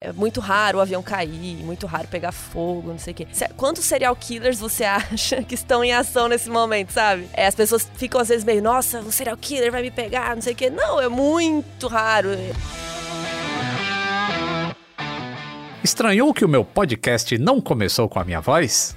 É muito raro o avião cair, muito raro pegar fogo, não sei o quê. Quantos serial killers você acha que estão em ação nesse momento, sabe? É, as pessoas ficam às vezes meio, nossa, o serial killer vai me pegar, não sei o quê. Não, é muito raro. Estranhou que o meu podcast não começou com a minha voz?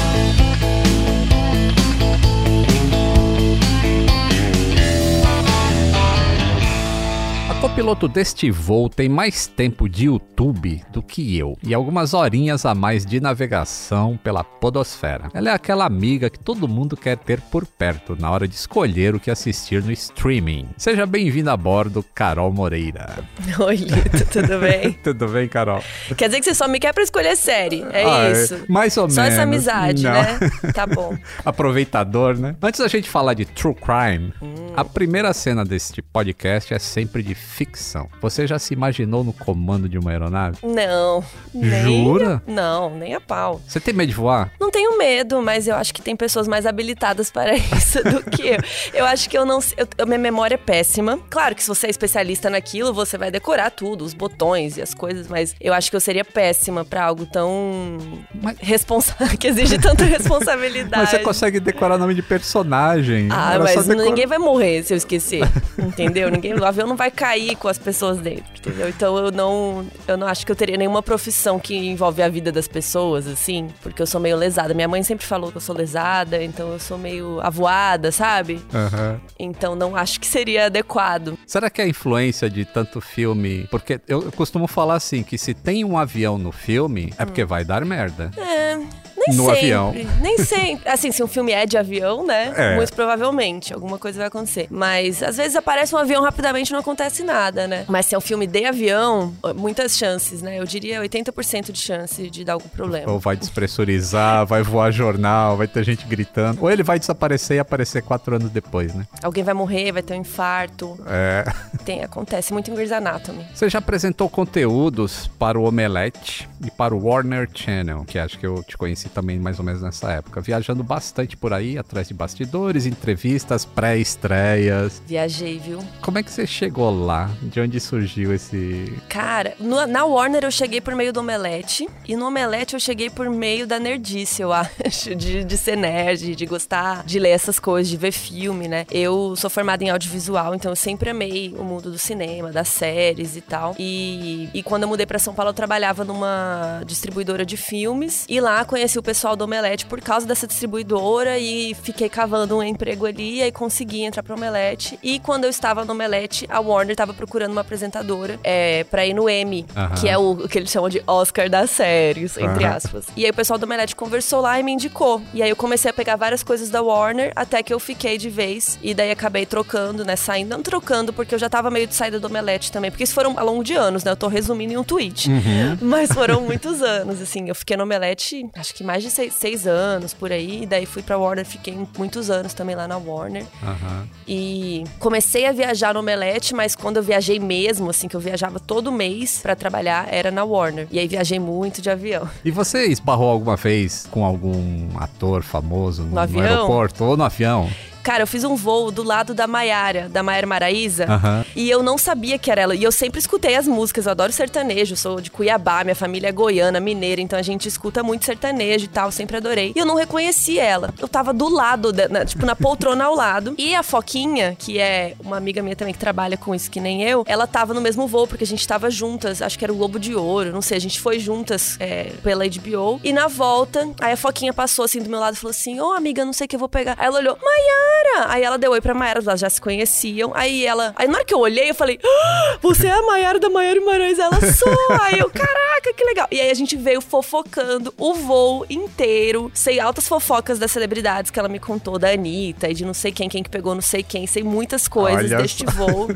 Copiloto deste voo tem mais tempo de YouTube do que eu e algumas horinhas a mais de navegação pela podosfera. Ela é aquela amiga que todo mundo quer ter por perto na hora de escolher o que assistir no streaming. Seja bem-vinda a bordo, Carol Moreira. Oi, Lito, tudo bem? tudo bem, Carol? Quer dizer que você só me quer para escolher série, é ah, é. isso? Mais ou só menos. Só essa amizade, Não. né? Tá bom. Aproveitador, né? Antes da gente falar de True Crime, hum. a primeira cena deste podcast é sempre de ficção. Você já se imaginou no comando de uma aeronave? Não. Jura? não, nem a pau. Você tem medo de voar? Não tenho medo, mas eu acho que tem pessoas mais habilitadas para isso do que eu. Eu acho que eu não. Eu, minha memória é péssima. Claro que se você é especialista naquilo, você vai decorar tudo, os botões e as coisas, mas eu acho que eu seria péssima para algo tão mas... responsável, que exige tanta responsabilidade. mas você consegue decorar nome de personagem. Ah, mas ninguém vai morrer se eu esquecer. entendeu? Ninguém, o avião não vai cair cair com as pessoas dentro, entendeu? Então eu não, eu não acho que eu teria nenhuma profissão que envolve a vida das pessoas, assim, porque eu sou meio lesada. Minha mãe sempre falou que eu sou lesada, então eu sou meio avoada, sabe? Uhum. Então não acho que seria adequado. Será que a influência de tanto filme? Porque eu, eu costumo falar assim, que se tem um avião no filme, é porque vai dar merda. É. Nem no sempre, avião. Nem sempre. Assim, se um filme é de avião, né? É. Muito provavelmente alguma coisa vai acontecer. Mas às vezes aparece um avião rapidamente e não acontece nada, né? Mas se é um filme de avião, muitas chances, né? Eu diria 80% de chance de dar algum problema. Ou vai despressurizar, vai voar jornal, vai ter gente gritando. Ou ele vai desaparecer e aparecer quatro anos depois, né? Alguém vai morrer, vai ter um infarto. É. Tem, acontece muito em Grey's Anatomy. Você já apresentou conteúdos para o Omelette e para o Warner Channel, que acho que eu te conheci também mais ou menos nessa época, viajando bastante por aí, atrás de bastidores, entrevistas, pré-estreias. Viajei, viu? Como é que você chegou lá? De onde surgiu esse. Cara, no, na Warner eu cheguei por meio do Omelete, e no Omelete eu cheguei por meio da nerdice, eu acho, de, de ser nerd, de gostar de ler essas coisas, de ver filme, né? Eu sou formada em audiovisual, então eu sempre amei o mundo do cinema, das séries e tal. E, e quando eu mudei para São Paulo, eu trabalhava numa distribuidora de filmes, e lá conheci o pessoal do Omelete por causa dessa distribuidora e fiquei cavando um emprego ali e aí consegui entrar pro Omelete. E quando eu estava no Omelete, a Warner estava procurando uma apresentadora é, pra ir no Emmy, que é o, o, que eles chamam de Oscar das séries, entre aspas. E aí o pessoal do Omelete conversou lá e me indicou. E aí eu comecei a pegar várias coisas da Warner até que eu fiquei de vez. E daí acabei trocando, né? Saindo, não trocando, porque eu já tava meio de saída do Omelete também. Porque isso foram ao longo de anos, né? Eu tô resumindo em um tweet. Uhum. Mas foram muitos anos, assim. Eu fiquei no Omelete, acho que mais de seis, seis anos por aí. E daí fui pra Warner, fiquei muitos anos também lá na Warner. Uhum. E comecei a viajar no Omelete, mas quando eu viajei mesmo, assim, que eu viajava todo mês para trabalhar, era na Warner. E aí viajei muito de avião. E você esbarrou alguma vez com algum ator famoso no, no, no aeroporto ou no avião? Cara, eu fiz um voo do lado da Maiara, da Maiara Maraíza, Aham. e eu não sabia que era ela. E eu sempre escutei as músicas, eu adoro sertanejo, sou de Cuiabá, minha família é goiana, mineira, então a gente escuta muito sertanejo e tal, sempre adorei. E eu não reconheci ela. Eu tava do lado, da- na- tipo, na poltrona ao lado. E a Foquinha, que é uma amiga minha também que trabalha com isso que nem eu, ela tava no mesmo voo, porque a gente tava juntas, acho que era o Globo de Ouro, não sei, a gente foi juntas é, pela HBO. E na volta, aí a Foquinha passou assim do meu lado e falou assim: Ô amiga, não sei o que eu vou pegar. Aí ela olhou, Maiara! Aí ela deu oi pra Maiara, elas já se conheciam. Aí ela. Aí na hora que eu olhei, eu falei: "Ah, Você é a Maiara da Maiara e Marais? Ela sou! aí eu, caraca, que legal. E aí a gente veio fofocando o voo inteiro. Sei altas fofocas das celebridades que ela me contou, da Anitta e de não sei quem, quem que pegou não sei quem. Sei muitas coisas Olha deste voo.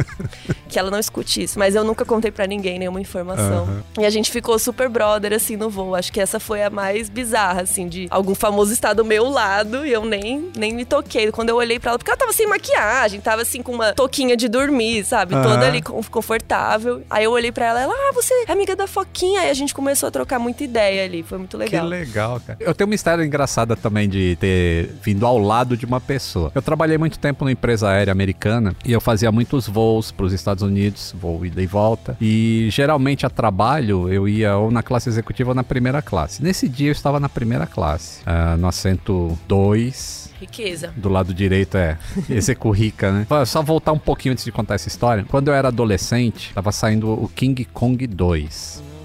que ela não escute isso. Mas eu nunca contei pra ninguém nenhuma informação. E a gente ficou super brother, assim, no voo. Acho que essa foi a mais bizarra, assim, de algum famoso estar do meu lado e eu nem, nem me toquei. Quando eu olhei pra ela, porque ela tava sem maquiagem, tava assim com uma touquinha de dormir, sabe? Aham. Toda ali confortável. Aí eu olhei pra ela, ela, ah, você é amiga da Foquinha. Aí a gente começou a trocar muita ideia ali. Foi muito legal. Que legal, cara. Eu tenho uma história engraçada também de ter vindo ao lado de uma pessoa. Eu trabalhei muito tempo numa empresa aérea americana e eu fazia muitos voos para os Estados Unidos, voo ida e volta. E geralmente a trabalho eu ia ou na classe executiva ou na primeira classe. Nesse dia eu estava na primeira classe, ah, no assento 2. Riqueza. Do lado direito é Execu Rica, né? Só voltar um pouquinho antes de contar essa história. Quando eu era adolescente, tava saindo o King Kong 2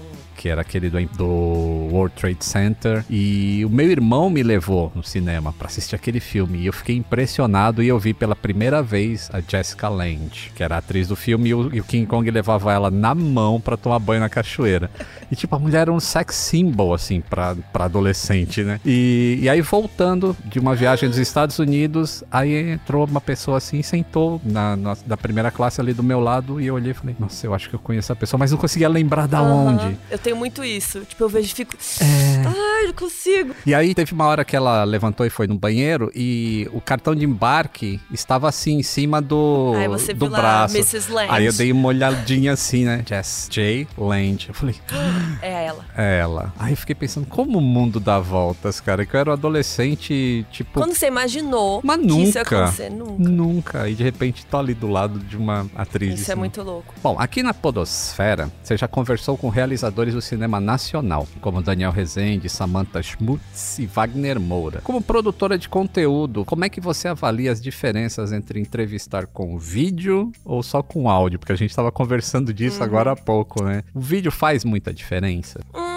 que era aquele do, do World Trade Center. E o meu irmão me levou no cinema pra assistir aquele filme. E eu fiquei impressionado e eu vi pela primeira vez a Jessica Lange, que era a atriz do filme, e o, e o King Kong levava ela na mão pra tomar banho na cachoeira. E tipo, a mulher era um sex symbol, assim, pra, pra adolescente, né? E, e aí, voltando de uma viagem dos Estados Unidos, aí entrou uma pessoa assim, sentou na, na- da primeira classe ali do meu lado, e eu olhei e falei, nossa, eu acho que eu conheço a pessoa, mas não conseguia lembrar da Aham. onde. Eu tenho muito isso. Tipo, eu vejo e fico. É. Ai, não consigo. E aí teve uma hora que ela levantou e foi no banheiro e o cartão de embarque estava assim em cima do, Aí você do viu lá, braço. Mrs. Lange. Aí eu dei uma olhadinha assim, né? Jess J. Lange. Eu falei, É ela. é ela. Aí eu fiquei pensando, como o mundo dá voltas, cara? Que eu era um adolescente, tipo. Quando você imaginou Mas que isso ia nunca. acontecer? Nunca. Nunca. E de repente tô ali do lado de uma atriz. Isso é assim. muito louco. Bom, aqui na Podosfera, você já conversou com realizadores do cinema nacional, como Daniel Rezende, Samantha Schmutz e Wagner Moura. Como produtora de conteúdo, como é que você avalia as diferenças entre entrevistar com vídeo ou só com áudio? Porque a gente estava conversando disso agora há pouco, né? O vídeo faz muita diferença? diferença? Hum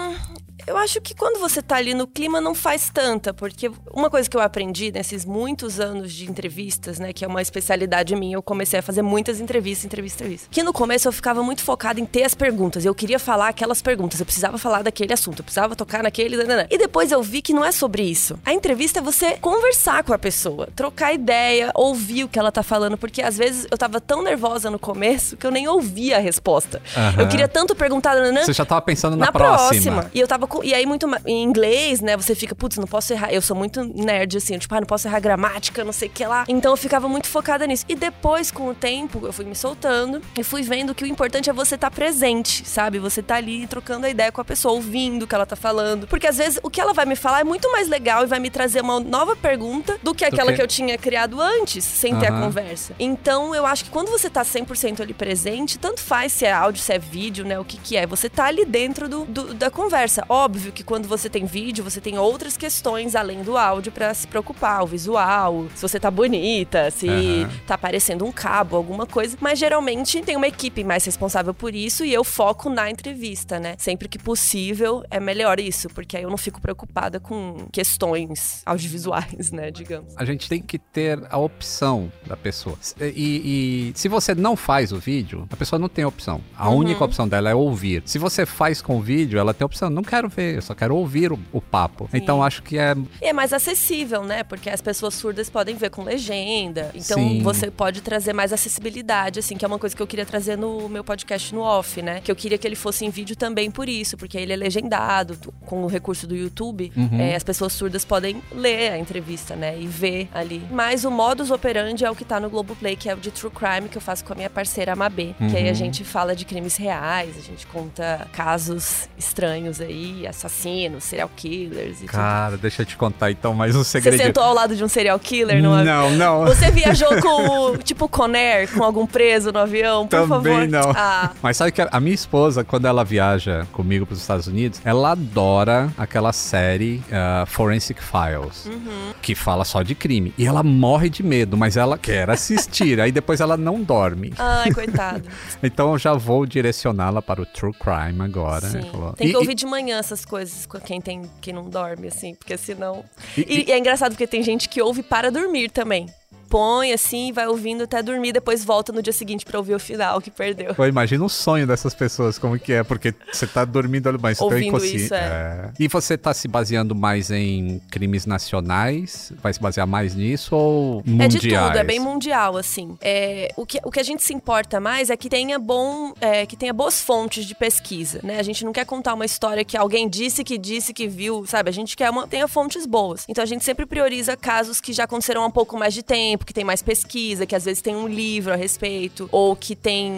eu acho que quando você tá ali no clima não faz tanta, porque uma coisa que eu aprendi nesses muitos anos de entrevistas, né, que é uma especialidade minha, eu comecei a fazer muitas entrevistas, entrevistas, entrevistas. Que no começo eu ficava muito focada em ter as perguntas, eu queria falar aquelas perguntas, eu precisava falar daquele assunto, eu precisava tocar naquele, nananã. e depois eu vi que não é sobre isso. A entrevista é você conversar com a pessoa, trocar ideia, ouvir o que ela tá falando, porque às vezes eu tava tão nervosa no começo que eu nem ouvia a resposta. Aham. Eu queria tanto perguntar, nananã, Você já tava pensando na, na próxima. próxima. E eu tava. E aí, muito em inglês, né? Você fica, putz, não posso errar. Eu sou muito nerd, assim, tipo, ah, não posso errar gramática, não sei o que lá. Então eu ficava muito focada nisso. E depois, com o tempo, eu fui me soltando e fui vendo que o importante é você estar presente, sabe? Você tá ali trocando a ideia com a pessoa, ouvindo o que ela tá falando. Porque às vezes o que ela vai me falar é muito mais legal e vai me trazer uma nova pergunta do que aquela que- que eu tinha criado antes, sem ter a conversa. Então eu acho que quando você tá 100% ali presente, tanto faz se é áudio, se é vídeo, né? O que que é. Você tá ali dentro do, do- da conversa. Óbvio que quando você tem vídeo, você tem outras questões além do áudio pra se preocupar. O visual, se você tá bonita, se Aham. tá aparecendo um cabo, alguma coisa. Mas geralmente tem uma equipe mais responsável por isso e eu foco na entrevista, né? Sempre que possível é melhor isso, porque aí eu não fico preocupada com questões audiovisuais, né? Digamos. A gente tem que ter a opção da pessoa. E, e se você não faz o vídeo, a pessoa não tem opção. A Uhum. única opção dela é ouvir. Se você faz com vídeo, ela tem a opção, não quero ver, eu só quero ouvir o, o papo. Então acho que é. E é mais acessível, né? Porque as pessoas surdas podem ver com legenda. Então Sim. você pode trazer mais acessibilidade, assim, que é uma coisa que eu queria trazer no meu podcast no off, né? Que eu queria que ele fosse em vídeo também por isso, porque ele é legendado com o recurso do YouTube. Uhum. É, as pessoas surdas podem ler a entrevista, né? E ver ali. Mas o modus operandi é o que tá no Globoplay, que é o de True Crime, que eu faço com a minha parceira Amabê. Que aí a Uhum. gente fala de crimes reais, a gente conta casos estranhos aí. De assassinos, serial killers e Cara, tudo. deixa eu te contar então mais um Você segredo. sentou ao lado de um serial killer no avião? Não, não. Você viajou com o tipo Conair, com algum preso no avião? Por Também favor. não. Ah, Mas sabe que a minha esposa, quando ela viaja comigo para os Estados Unidos, ela adora aquela série ah, Forensic Files, Uhum. que fala só de crime. E ela morre de medo, mas ela quer assistir. aí depois ela não dorme. ai, coitado. Então eu já vou direcioná-la para o True Crime agora. Sim. Falou- Tem que E- ouvir de manhã essas coisas com quem tem quem não dorme, assim, porque senão. E- E, e é engraçado porque tem gente que ouve para dormir também. Põe assim, vai ouvindo até dormir, depois volta no dia seguinte pra ouvir o final que perdeu. Pô, imagina o sonho dessas pessoas, como que é, porque você tá dormindo, mas você Ouvindo inconsciente. isso, é. E você tá se baseando mais em crimes nacionais? Vai se basear mais nisso ou É mundiais? de tudo, é bem mundial, assim. É, o, que, o que a gente se importa mais é que tenha bom, é, que tenha boas fontes de pesquisa, né? A gente não quer contar uma história que alguém disse que disse que viu, sabe? A gente quer uma, tenha fontes boas. Então a gente sempre prioriza casos que já aconteceram há um pouco mais de tempo, que tem mais pesquisa, que às vezes tem um livro a respeito, ou que tem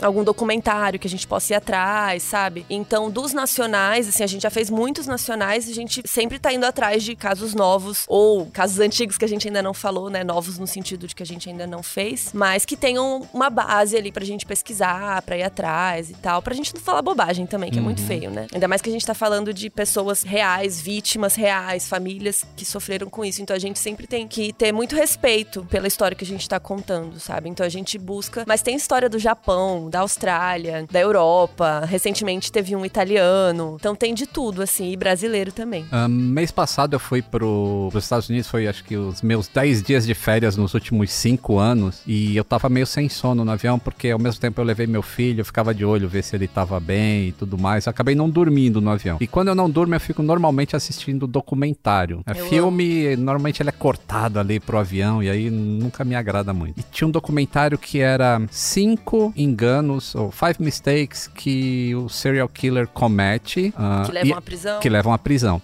algum documentário que a gente possa ir atrás, sabe? Então, dos nacionais, assim, a gente já fez muitos nacionais e a gente sempre tá indo atrás de casos novos, ou casos antigos que a gente ainda não falou, né? Novos no sentido de que a gente ainda não fez, mas que tenham uma base ali pra gente pesquisar, pra ir atrás e tal, pra gente não falar bobagem também, que é muito feio, né? Ainda mais que a gente tá falando de pessoas reais, vítimas reais, famílias que sofreram com isso. Então a gente sempre tem que ter muito respeito pela história que a gente tá contando, sabe? Então a gente busca. Mas tem história do Japão, da Austrália, da Europa. Recentemente teve um italiano. Então tem de tudo, assim, e brasileiro também. Ah, mês passado eu fui pro, pros Estados Unidos, foi acho que os meus 10 dias de férias nos últimos 5 anos. E eu tava meio sem sono no avião, porque ao mesmo tempo eu levei meu filho, eu ficava de olho, ver se ele tava bem e tudo mais. Eu acabei não dormindo no avião. E quando eu não durmo, eu fico normalmente assistindo documentário. É filme, normalmente ele é cortado ali pro avião, e aí nunca me agrada muito. E tinha um documentário que era cinco enganos, ou five mistakes, que o serial killer comete. ah, Que levam à prisão. que levam à prisão.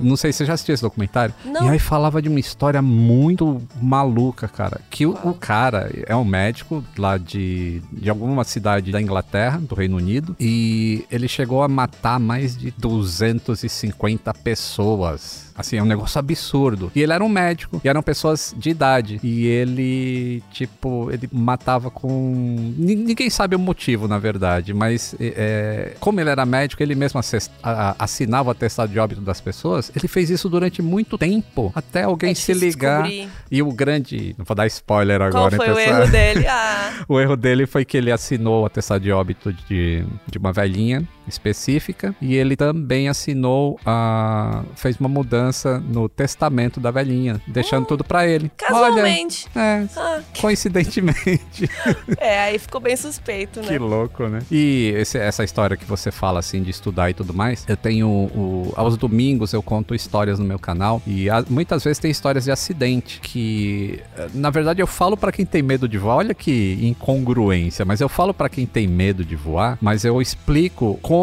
Não sei se você já assistiu esse documentário. Não. E aí falava de uma história muito maluca, cara. Que o, o cara é um médico lá de, de alguma cidade da Inglaterra, do Reino Unido, e ele chegou a matar mais de 250 pessoas. Assim, é um negócio absurdo. E ele era um médico, e eram pessoas de idade. E ele, tipo, ele matava com. Ni- Ninguém sabe o motivo, na verdade, mas é, como ele era médico, ele mesmo assinava o atestado de óbito das pessoas. Ele fez isso durante muito tempo, até alguém É se ligar. descobrir. E o grande. Não vou dar spoiler Qual agora, foi o erro dele? Ah, O erro dele foi que ele assinou o atestado de óbito de, de uma velhinha específica e ele também assinou a fez uma mudança no testamento da velhinha, deixando tudo pra ele. casualmente. Olha, é, Ah, coincidentemente. é, aí ficou bem suspeito, né? que louco, né? E esse- essa história que você fala assim de estudar e tudo mais, eu tenho o- aos domingos eu conto histórias no meu canal e a- muitas vezes tem histórias de acidente que eh, na verdade eu falo pra quem tem medo de voar, olha que incongruência, mas eu falo pra quem tem medo de voar, mas eu explico como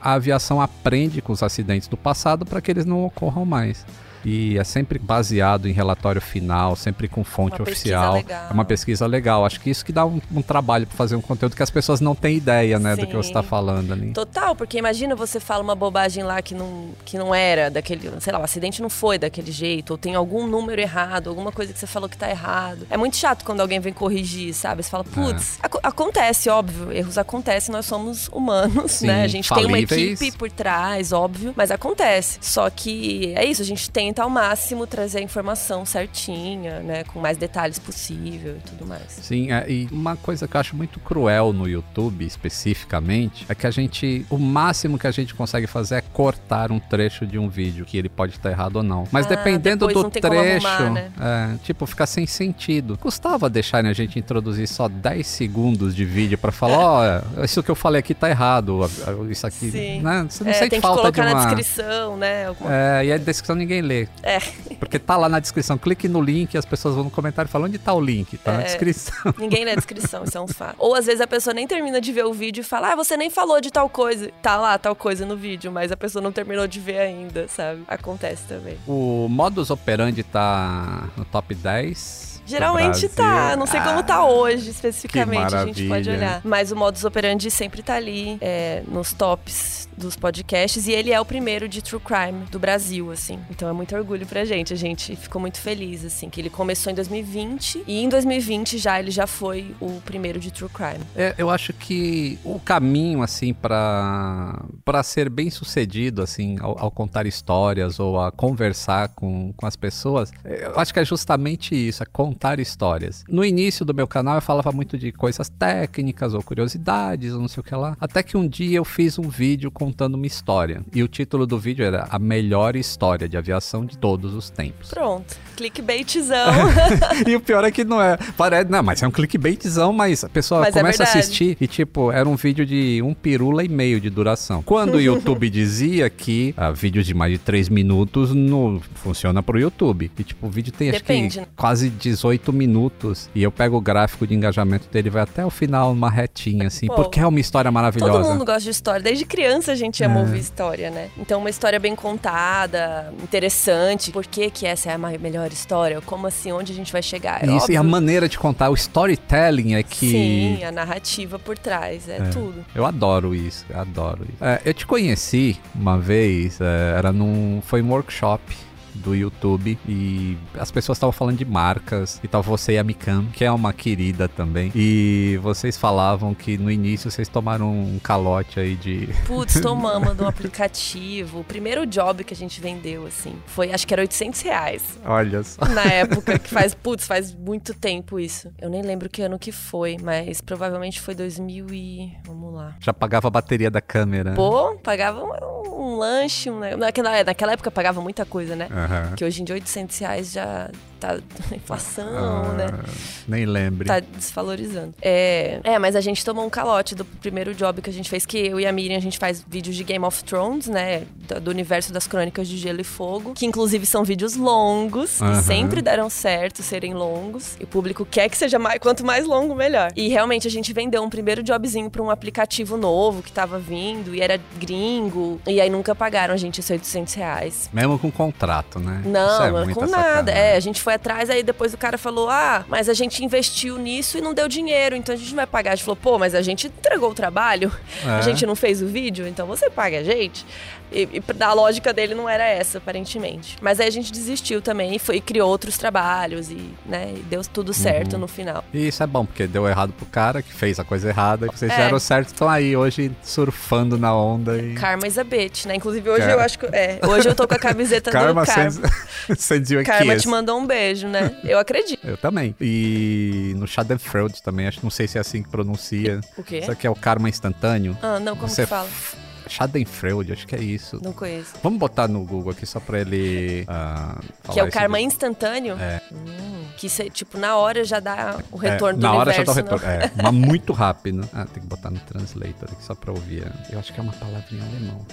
a aviação aprende com os acidentes do passado para que eles não ocorram mais. E é sempre baseado em relatório final, sempre com fonte Uma oficial. É uma pesquisa legal. Acho que isso que dá um, um trabalho para fazer um conteúdo que as pessoas não têm ideia, né, do que você tá Sim. falando ali. Total, porque imagina você fala uma bobagem lá que não, que não era daquele, sei lá, o acidente não foi daquele jeito, ou tem algum número errado, alguma coisa que você falou que tá errado. É muito chato quando alguém vem corrigir, sabe? Você fala, putz, aco- acontece, óbvio, erros acontecem, nós somos humanos, Sim, né? A gente tem uma falíveis. equipe por trás, óbvio, mas acontece. Só que é isso, a gente tenta ao máximo trazer a informação certinha, né? Com mais detalhes possível e tudo mais. Sim, é, e uma coisa que eu acho muito cruel no YouTube, especificamente, é que a gente, o máximo que a gente consegue fazer é cortar um trecho de um vídeo, que ele pode estar errado ou não. Mas Ah, dependendo do trecho, arrumar, né? é, tipo, fica sem sentido. Custava deixarem a gente introduzir só 10 segundos de vídeo pra falar, ó, isso que eu falei aqui tá errado, isso aqui, Sim. né? Você não É, sente tem que falta de colocar uma... na descrição, né? Alguma É, e a descrição ninguém lê. É. Porque tá lá na descrição, clique no link e as pessoas vão no comentário e falam onde tá o link, tá na É. descrição. Ninguém lê a descrição, isso é um fato. Ou às vezes a pessoa nem termina de ver o vídeo e fala, ah, você nem falou de tal coisa. Tá lá tal coisa no vídeo, mas a pessoa não terminou de ver ainda, sabe? Acontece também. O modus operandi tá no top 10 Geralmente tá, não sei como tá Ah, hoje especificamente, a gente pode olhar. Mas o modus operandi sempre tá ali é, nos tops dos podcasts e ele é o primeiro de true crime do Brasil, assim. Então é muito orgulho pra gente, a gente ficou muito feliz, assim, que ele começou em 2020 e em 2020 já ele já foi o primeiro de true crime. É, eu acho que o caminho, assim, pra para ser bem sucedido, assim, ao, ao contar histórias ou a conversar com, com as pessoas, eu acho que é justamente isso, é contar histórias. No início do meu canal eu falava muito de coisas técnicas ou curiosidades ou não sei o que lá. Até que um dia eu fiz um vídeo contando uma história. E o título do vídeo era A Melhor História de Aviação de Todos os Tempos. Pronto, clickbaitzão. e o pior é que não é. Parece, não, mas é um clickbaitzão, mas a pessoa Mas é começa a verdade. assistir e, tipo, era um vídeo de um pirula e meio de duração. Quando o YouTube dizia que ah, vídeos de mais de 3 minutos não funciona pro YouTube. E, tipo, o vídeo tem acho Depende, que né? quase 18 minutos. E eu pego o gráfico de engajamento dele, vai até o final, uma retinha, assim, Pô, porque é uma história maravilhosa. Todo mundo gosta de história. Desde criança a gente ama ouvir história, né? Então, uma história bem contada, interessante. Por que, que essa é a ma- história? Como assim? Onde a gente vai chegar? É Isso, e a óbvio. maneira de contar, o storytelling é que. Sim, a narrativa por trás. É, tudo. Eu adoro isso, eu adoro isso. É, eu te conheci uma vez, é, era num. Foi um workshop do YouTube e as pessoas estavam falando de marcas e tava você e a Mikan, que é uma querida também. E vocês falavam que no início vocês tomaram um calote aí de. Putz, tomamos do aplicativo. O primeiro job que a gente vendeu, assim, foi, acho que era 800 reais. Olha só. Na época, que faz, putz, faz muito tempo isso. Eu nem lembro que ano que foi, mas provavelmente foi 2000 e... Vamos lá. Já pagava a bateria da câmera. Pô, pagava um, lanche, um, naquela, naquela época pagava muita coisa, né? Aham. Que hoje em dia 800 reais já tá inflação, Ah, né? Nem lembre. Tá desvalorizando. É, é, mas a gente tomou um calote do primeiro job que a gente fez, que eu e a Miriam, a gente faz vídeos de Game of Thrones, né? Do, universo das crônicas de Gelo e Fogo, que inclusive são vídeos longos, Aham. e sempre deram certo serem longos. E o público quer que seja mais, quanto mais longo, melhor. E realmente a gente vendeu um primeiro jobzinho pra um aplicativo novo que tava vindo, e era gringo, e aí nunca pagaram a gente esses 800 reais. Mesmo com contrato, né? Não, é com nada. sacanagem. É, a gente foi atrás, aí depois o cara falou: Ah, mas a gente investiu nisso e não deu dinheiro, então a gente não vai pagar. A gente falou, pô, mas a gente entregou o trabalho, É. a gente não fez o vídeo, então você paga a gente. E, e a lógica dele não era essa, aparentemente. Mas aí a gente desistiu também e foi, e criou outros trabalhos e, né, e deu tudo certo Uhum. no final. E isso é bom, porque deu errado pro cara que fez a coisa errada, e vocês É. fizeram certo, estão aí hoje surfando na onda e. Karma is a bitch, né? Inclusive hoje eu acho que. É, hoje eu tô com a camiseta Karma do Karma. a Karma kiss. te mandou um beijo, né? Eu acredito. Eu também. E no Schadenfreude também, acho não sei se é assim que pronuncia. O quê? Isso aqui é o karma instantâneo. Ah, não, como Você que fala? Schadenfreude, acho que é isso. Não conheço. Vamos botar no Google aqui só pra ele. ah, Que é o karma instantâneo? É. Hum, que cê, tipo, na hora já dá o É, retorno na do hora já universo. dá o retorno. É, mas muito rápido. Ah, tem que botar no translator aqui só pra ouvir. Eu acho que é uma palavra em alemão.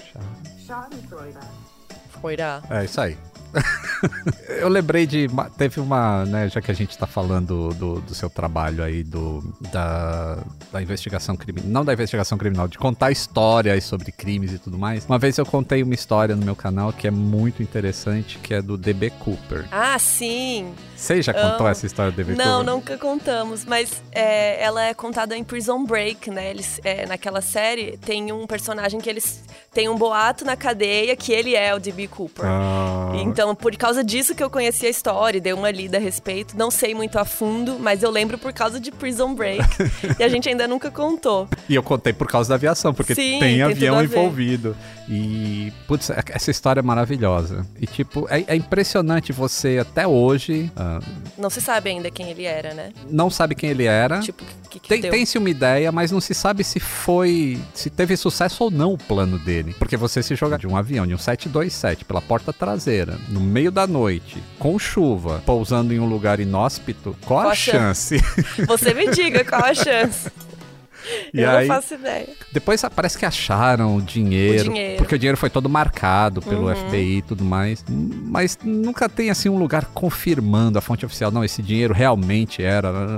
Scha- não. Foirá. É isso aí. Eu lembrei de. Teve uma, né, já que a gente tá falando do, do seu trabalho aí, do, da, da investigação criminal. Não da investigação criminal, de contar histórias sobre crimes e tudo mais. Uma vez eu contei uma história no meu canal que é muito interessante, que é do DB Cooper. Ah, sim. Você já contou Amo. essa história do DB Não, Cooper? nunca contamos, mas é, ela é contada em Prison Break, né? Eles, é, naquela série tem um personagem que eles tem um boato na cadeia que ele é o D.B. Cooper. Ah, Então, por causa disso que eu conheci a história, dei uma lida a respeito. Não sei muito a fundo, mas eu lembro por causa de Prison Break. e a gente ainda nunca contou. E eu contei por causa da aviação, porque Sim, tem tem avião envolvido. E, putz, é- essa história é maravilhosa. E, tipo, é, é impressionante você, até hoje, ah, Não se sabe ainda quem ele era, né? não sabe quem ele era. Tipo, o que, que Tem-? Tem-se uma ideia, mas não se sabe se foi. se teve sucesso ou não o plano dele. Porque você se joga de um avião, de um 727, pela porta traseira, no meio da noite, com chuva, pousando em um lugar inóspito, qual, Qual a a chance? Você me diga qual a chance. E eu aí- não faço ideia. Depois parece que acharam o dinheiro, O dinheiro. Uhum. porque o dinheiro foi todo marcado pelo FBI e tudo mais. Mas nunca tem assim um lugar confirmando a fonte oficial. Não, esse dinheiro realmente era.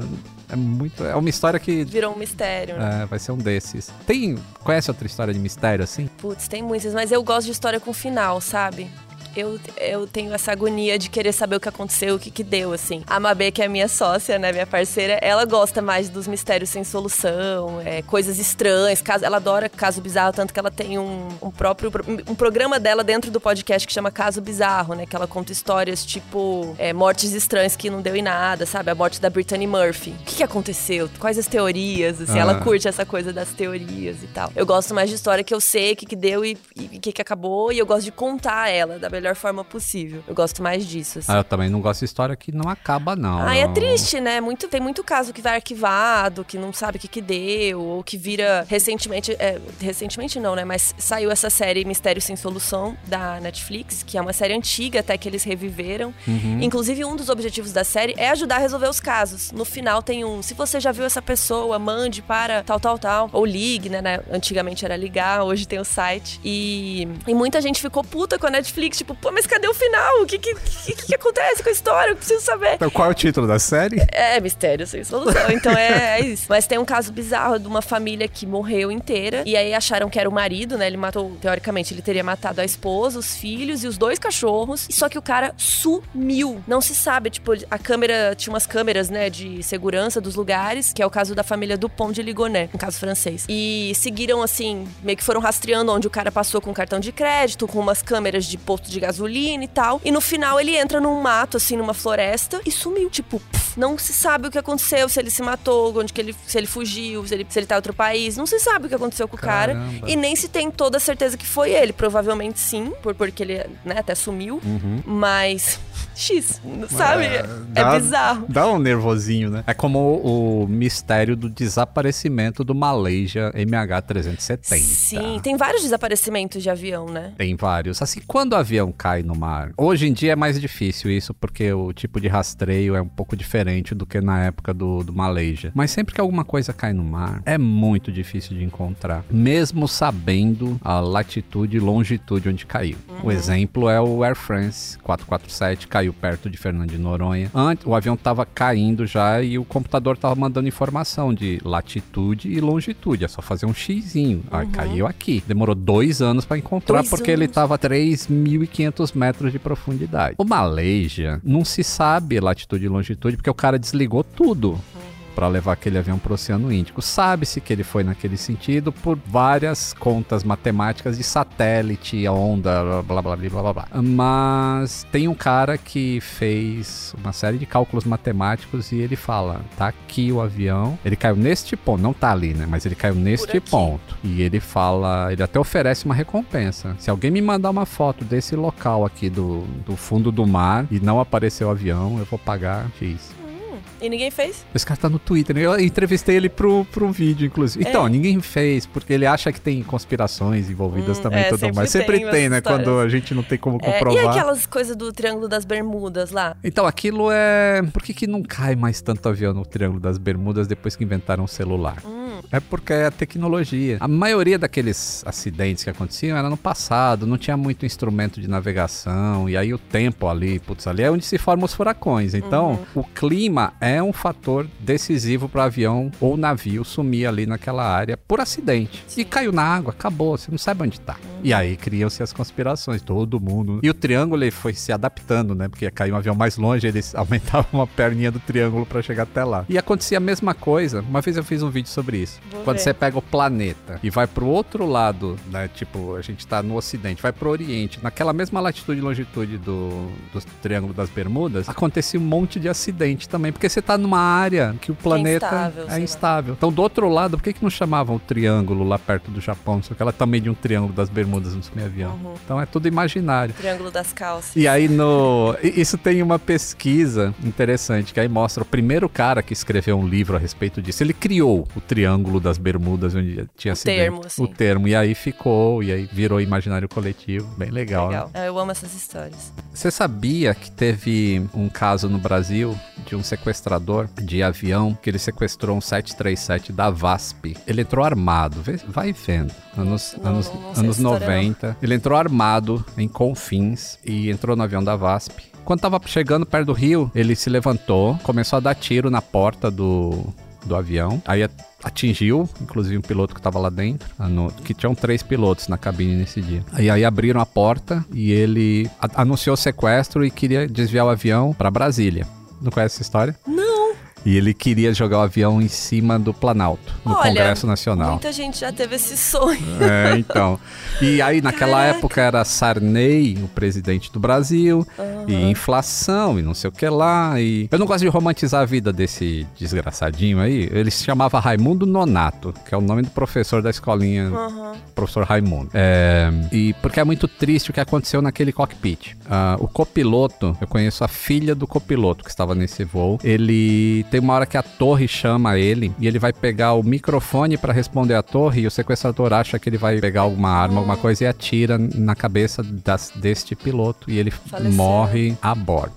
É muito. É uma história que. Virou um mistério, né? é, vai ser um desses. Tem. Conhece outra história de mistério assim? Putz, tem muitas, mas eu gosto de história com final, sabe? Eu, eu tenho essa agonia de querer saber o que aconteceu, o que que deu, assim. A Mabê, que é minha sócia, né, minha parceira, ela gosta mais dos mistérios sem solução, é, coisas estranhas, caso, ela adora caso bizarro, tanto que ela tem um, um próprio um programa dela dentro do podcast que chama Caso Bizarro, né, que ela conta histórias tipo é, mortes estranhas que não deu em nada, sabe? A morte da Brittany Murphy. O que, que aconteceu? Quais as teorias? Assim, ah. ela curte essa coisa das teorias e tal. Eu gosto mais de história que eu sei o que, que deu e o que, que acabou, e eu gosto de contar ela da melhor forma possível. Eu gosto mais disso. Assim. Ah, eu também não gosto de história que não acaba, não. Ah, é triste, né? Muito, tem muito caso que vai arquivado, que não sabe o que, que deu, ou que vira recentemente. É, recentemente não, né? Mas saiu essa série Mistério Sem Solução da Netflix, que é uma série antiga até que eles reviveram. Uhum. Inclusive, um dos objetivos da série é ajudar a resolver os casos. No final tem um, se você já viu essa pessoa, mande para tal, tal, tal. Ou ligue, né? né? Antigamente era ligar, hoje tem o site. E, e muita gente ficou puta com a Netflix, tipo, pô, mas cadê o final? O que que, que, que acontece com a história? Eu preciso saber. Então, qual é o título da série? É, Mistério Sem Solução. Então é, é isso. Mas tem um caso bizarro de uma família que morreu inteira. E aí acharam que era o marido, né? Ele matou, teoricamente, ele teria matado a esposa, os filhos e os dois cachorros. Só que o cara sumiu. Não se sabe, tipo, a câmera, tinha umas câmeras, né, de segurança dos lugares, que é o caso da família Dupont de Ligonnès, um caso francês. E seguiram, assim, meio que foram rastreando onde o cara passou com cartão de crédito, com umas câmeras de posto de gasolina e tal. E no final ele entra num mato, assim, numa floresta e sumiu. Tipo, pff, não se sabe o que aconteceu, se ele se matou, onde que ele, se ele fugiu, se ele, se ele tá em outro país. Não se sabe o que aconteceu com Caramba. o cara. E nem se tem toda a certeza que foi ele. Provavelmente sim, por, porque ele né, até sumiu. Uhum. Mas X, sabe? É, dá, é bizarro. Dá um nervosinho, né? É como o, o mistério do desaparecimento do Malaysia MH370. Sim, tem vários desaparecimentos de avião, né? Tem vários. Assim, quando o avião avião cai no mar. Hoje em dia é mais difícil isso, porque o tipo de rastreio é um pouco diferente do que na época do, do Malaysia. Mas sempre que alguma coisa cai no mar, é muito difícil de encontrar, mesmo sabendo a latitude e longitude onde caiu. Uhum. O exemplo é o Air France 447, caiu perto de Fernando de Noronha. Antes, o avião estava caindo já e o computador estava mandando informação de latitude e longitude. É só fazer um xizinho. Uhum. Caiu aqui. Demorou dois anos para encontrar, dois porque anos. ele estava 3.500 500 metros de profundidade. O Malaysia não se sabe latitude e longitude porque o cara desligou tudo. Uhum. Para levar aquele avião para o Oceano Índico. Sabe-se que ele foi naquele sentido por várias contas matemáticas de satélite, onda, blá blá blá blá blá blá. Mas tem um cara que fez uma série de cálculos matemáticos e ele fala: tá aqui o avião, ele caiu neste ponto, não tá ali, né? Mas ele caiu neste ponto. E ele fala, ele até oferece uma recompensa. Se alguém me mandar uma foto desse local aqui do, do fundo do mar e não aparecer o avião, eu vou pagar X. E ninguém fez? Esse cara tá no Twitter. Eu entrevistei ele pro, pro vídeo, inclusive. É. Então, ninguém fez, porque ele acha que tem conspirações envolvidas hum, também é, tudo mais. Sempre tem, tem né? Histórias. Quando a gente não tem como comprovar. É, e aquelas coisas do Triângulo das Bermudas lá? Então, aquilo é. Por que, que não cai mais tanto avião no Triângulo das Bermudas depois que inventaram o celular? Hum. É porque é a tecnologia. A maioria daqueles acidentes que aconteciam era no passado, não tinha muito instrumento de navegação, e aí o tempo ali, putz, ali é onde se formam os furacões. Então, uhum. o clima é um fator decisivo para avião ou navio sumir ali naquela área por acidente. Sim. E caiu na água, acabou, você não sabe onde tá. Uhum. E aí criam-se as conspirações, todo mundo. E o triângulo ele foi se adaptando, né? Porque caiu um avião mais longe, eles aumentavam uma perninha do triângulo para chegar até lá. E acontecia a mesma coisa. Uma vez eu fiz um vídeo sobre isso. Vou Quando ver. você pega o planeta e vai pro outro lado, né? Tipo, a gente tá no ocidente, vai pro oriente, naquela mesma latitude e longitude do, do Triângulo das Bermudas, acontecia um monte de acidente também, porque você tá numa área que o planeta é instável. É instável. Então, do outro lado, por que, que não chamavam o triângulo lá perto do Japão? Só que ela também de um triângulo das Bermudas no seu avião. Uhum. Então é tudo imaginário. Triângulo das calças. E aí no. Isso tem uma pesquisa interessante, que aí mostra o primeiro cara que escreveu um livro a respeito disso. Ele criou o triângulo Triângulo das Bermudas, onde tinha o termo, assim. O termo. E aí ficou, e aí virou imaginário coletivo. Bem legal. Legal. Né? Eu amo essas histórias. Você sabia que teve um caso no Brasil de um sequestrador de avião que ele sequestrou um 737 da VASP? Ele entrou armado, vai vendo. Anos, não, anos, não anos 90. Não. Ele entrou armado em Confins e entrou no avião da VASP. Quando tava chegando perto do rio, ele se levantou, começou a dar tiro na porta do, do avião. Aí atingiu, inclusive, um piloto que estava lá dentro, no- que tinham três pilotos na cabine nesse dia. Aí, aí abriram a porta e ele anunciou o sequestro e queria desviar o avião para Brasília. Não conhece essa história? Não. E ele queria jogar o avião em cima do Planalto, no Olha, Congresso Nacional. Muita gente já teve esse sonho. É, então. E aí, naquela Caraca. época, era Sarney, o presidente do Brasil, e inflação, e não sei o que lá. E eu não gosto de romantizar a vida desse desgraçadinho aí. Ele se chamava Raimundo Nonato, que é o nome do professor da escolinha, Aham. professor Raimundo. É, e porque é muito triste o que aconteceu naquele cockpit. Ah, o copiloto, eu conheço a filha do copiloto que estava nesse voo. Ele tem uma hora que a torre chama ele e ele vai pegar o microfone para responder à torre e o sequestrador acha que ele vai pegar alguma arma, alguma coisa e atira na cabeça das- deste piloto e ele Faleceu. morre a bordo.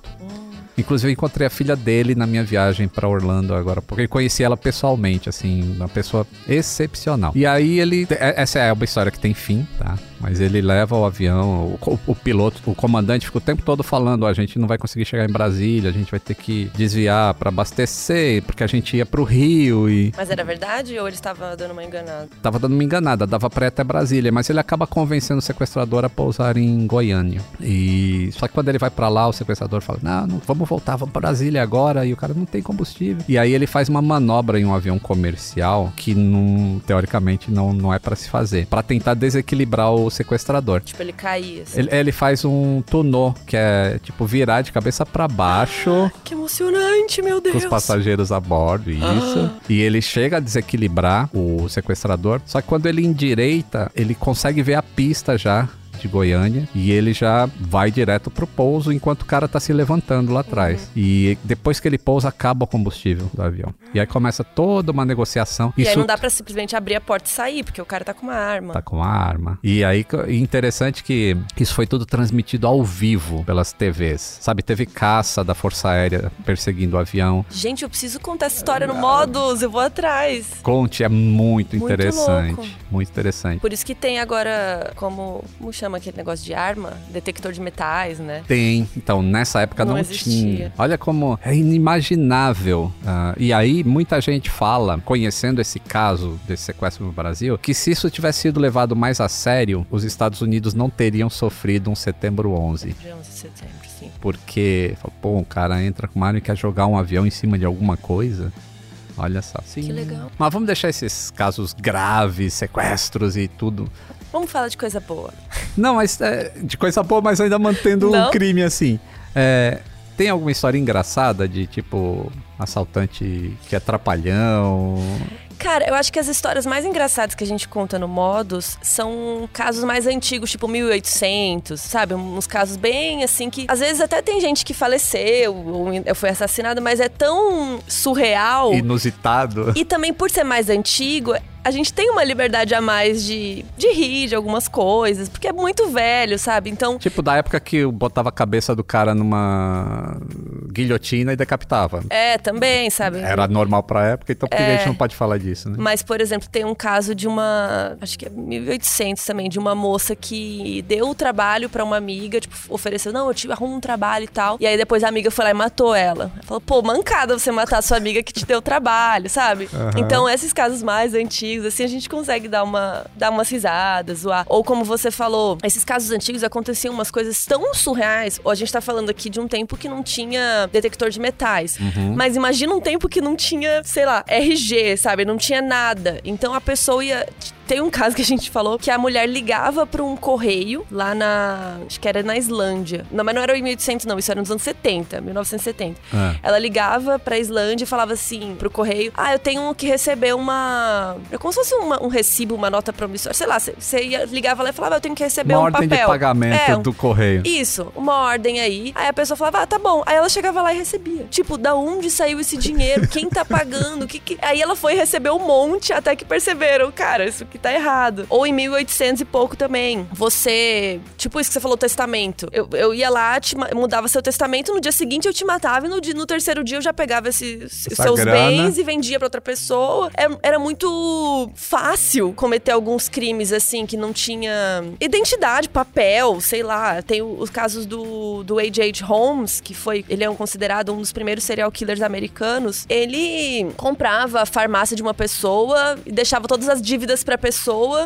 Inclusive, eu encontrei a filha dele na minha viagem pra Orlando agora, porque eu conheci ela pessoalmente, assim, uma pessoa excepcional. E aí ele. é- Essa é uma história que tem fim, tá? Mas ele leva o avião, o, o piloto, o comandante fica o tempo todo falando: "Ó, a gente não vai conseguir chegar em Brasília, a gente vai ter que desviar pra abastecer, porque a gente ia pro Rio e. Mas era verdade ou ele estava dando uma enganada? Tava dando uma enganada, dava pra ir até Brasília, mas ele acaba convencendo o sequestrador a pousar em Goiânia. E só que quando ele vai pra lá, o sequestrador fala: "Não, não, vamos voltar, vamos pra Brasília agora". E o cara não tem combustível. E aí ele faz uma manobra em um avião comercial que não, teoricamente não, não é pra se fazer, Pra tentar desequilibrar o sequestrador. Tipo, ele caía. assim. Ele, ele faz um tunô, que é tipo virar de cabeça pra baixo Que emocionante, meu Deus. com os passageiros a bordo, isso. E ele chega a desequilibrar o sequestrador. Só que quando ele endireita, ele consegue ver a pista já de Goiânia e ele já vai direto pro pouso enquanto o cara tá se levantando lá atrás. E depois que ele pousa, acaba o combustível do avião. E aí começa toda uma negociação. E aí Isso não dá pra simplesmente abrir a porta e sair, porque o cara tá com uma arma. tá com a arma. E aí, interessante que isso foi tudo transmitido ao vivo pelas TVs. Sabe, teve caça da Força Aérea perseguindo o avião. Gente, eu preciso contar essa história no Modus, eu vou atrás. Conte, é muito, Muito interessante. louco. Muito interessante. Por isso que tem agora, como, como chama aquele negócio de arma? Detector de metais, né? Tem. Então, nessa época não, Não tinha. Olha como é inimaginável. Ah, e aí, muita gente fala, conhecendo esse caso desse sequestro no Brasil, que se isso tivesse sido levado mais a sério, os Estados Unidos não teriam sofrido um setembro 11. De 11 de setembro, sim. Porque, pô, um cara entra com uma arma e quer jogar um avião em cima de alguma coisa. Olha só. Sim. Que legal. Mas vamos deixar esses casos graves, sequestros e tudo. Vamos falar de coisa boa. Não, mas é, de coisa boa, mas ainda mantendo Não? um crime assim. É, tem alguma história engraçada de tipo assaltante que é trapalhão? Cara, eu acho que as histórias mais engraçadas que a gente conta no Modus são casos mais antigos, tipo 1800, sabe? Uns casos bem assim que às vezes até tem gente que faleceu ou foi assassinado, mas é tão surreal. Inusitado. E também por ser mais antigo, a gente tem uma liberdade a mais de, de rir de algumas coisas, porque é muito velho, sabe? Então, Tipo da época que eu botava a cabeça do cara numa guilhotina e decapitava. é, também, sabe? Era normal pra época, então por que a É. gente não pode falar disso, né? Mas, por exemplo, tem um caso de uma. Acho que é 1800 também, de uma moça que deu o trabalho pra uma amiga, tipo, ofereceu: não, eu te arrumo um trabalho e tal. E aí depois a amiga foi lá e matou ela. Ela Falou: pô, mancada você matar a sua amiga que te deu trabalho, sabe? Então, esses casos mais antigos, assim, a gente consegue dar, uma, dar umas risadas, zoar. Ou como você falou, esses casos antigos aconteciam umas coisas tão surreais. Ou a gente tá falando aqui de um tempo que não tinha detector de metais. Mas imagina um tempo que não tinha, sei lá, RG, sabe? Não tinha nada. Então a pessoa ia. Tem um caso que a gente falou que a mulher ligava pra um correio lá na. Acho que era na Islândia. Não, mas não era em 1800, não. Isso era nos anos 70, 1970. É. Ela ligava pra Islândia e falava assim pro correio: Ah, eu tenho que receber uma. É como se fosse uma- um recibo, uma nota promissória. Sei lá, você ia ligava lá e falava: "Ah, Eu tenho que receber Uma um ordem papel. de pagamento É, do correio. isso, uma ordem aí. Aí a pessoa falava, ah, tá bom. Aí ela chegava lá e recebia. Tipo, da onde saiu esse dinheiro? Quem tá pagando? Que que... Aí ela foi receber um monte até que perceberam, cara, isso que que tá errado. Ou em 1800 e pouco também. Você, tipo isso que você falou, testamento. Eu, eu ia lá, te, mudava seu testamento, no dia seguinte eu te matava e no, no terceiro dia eu já pegava esses seus grana. bens e vendia para outra pessoa. Era, é, era muito fácil cometer alguns crimes assim que não tinha identidade, papel, sei lá. Tem os casos do, do H.H. Holmes, que foi, ele é um, considerado um dos primeiros serial killers americanos. Ele comprava a farmácia de uma pessoa e deixava todas as dívidas pra pessoa.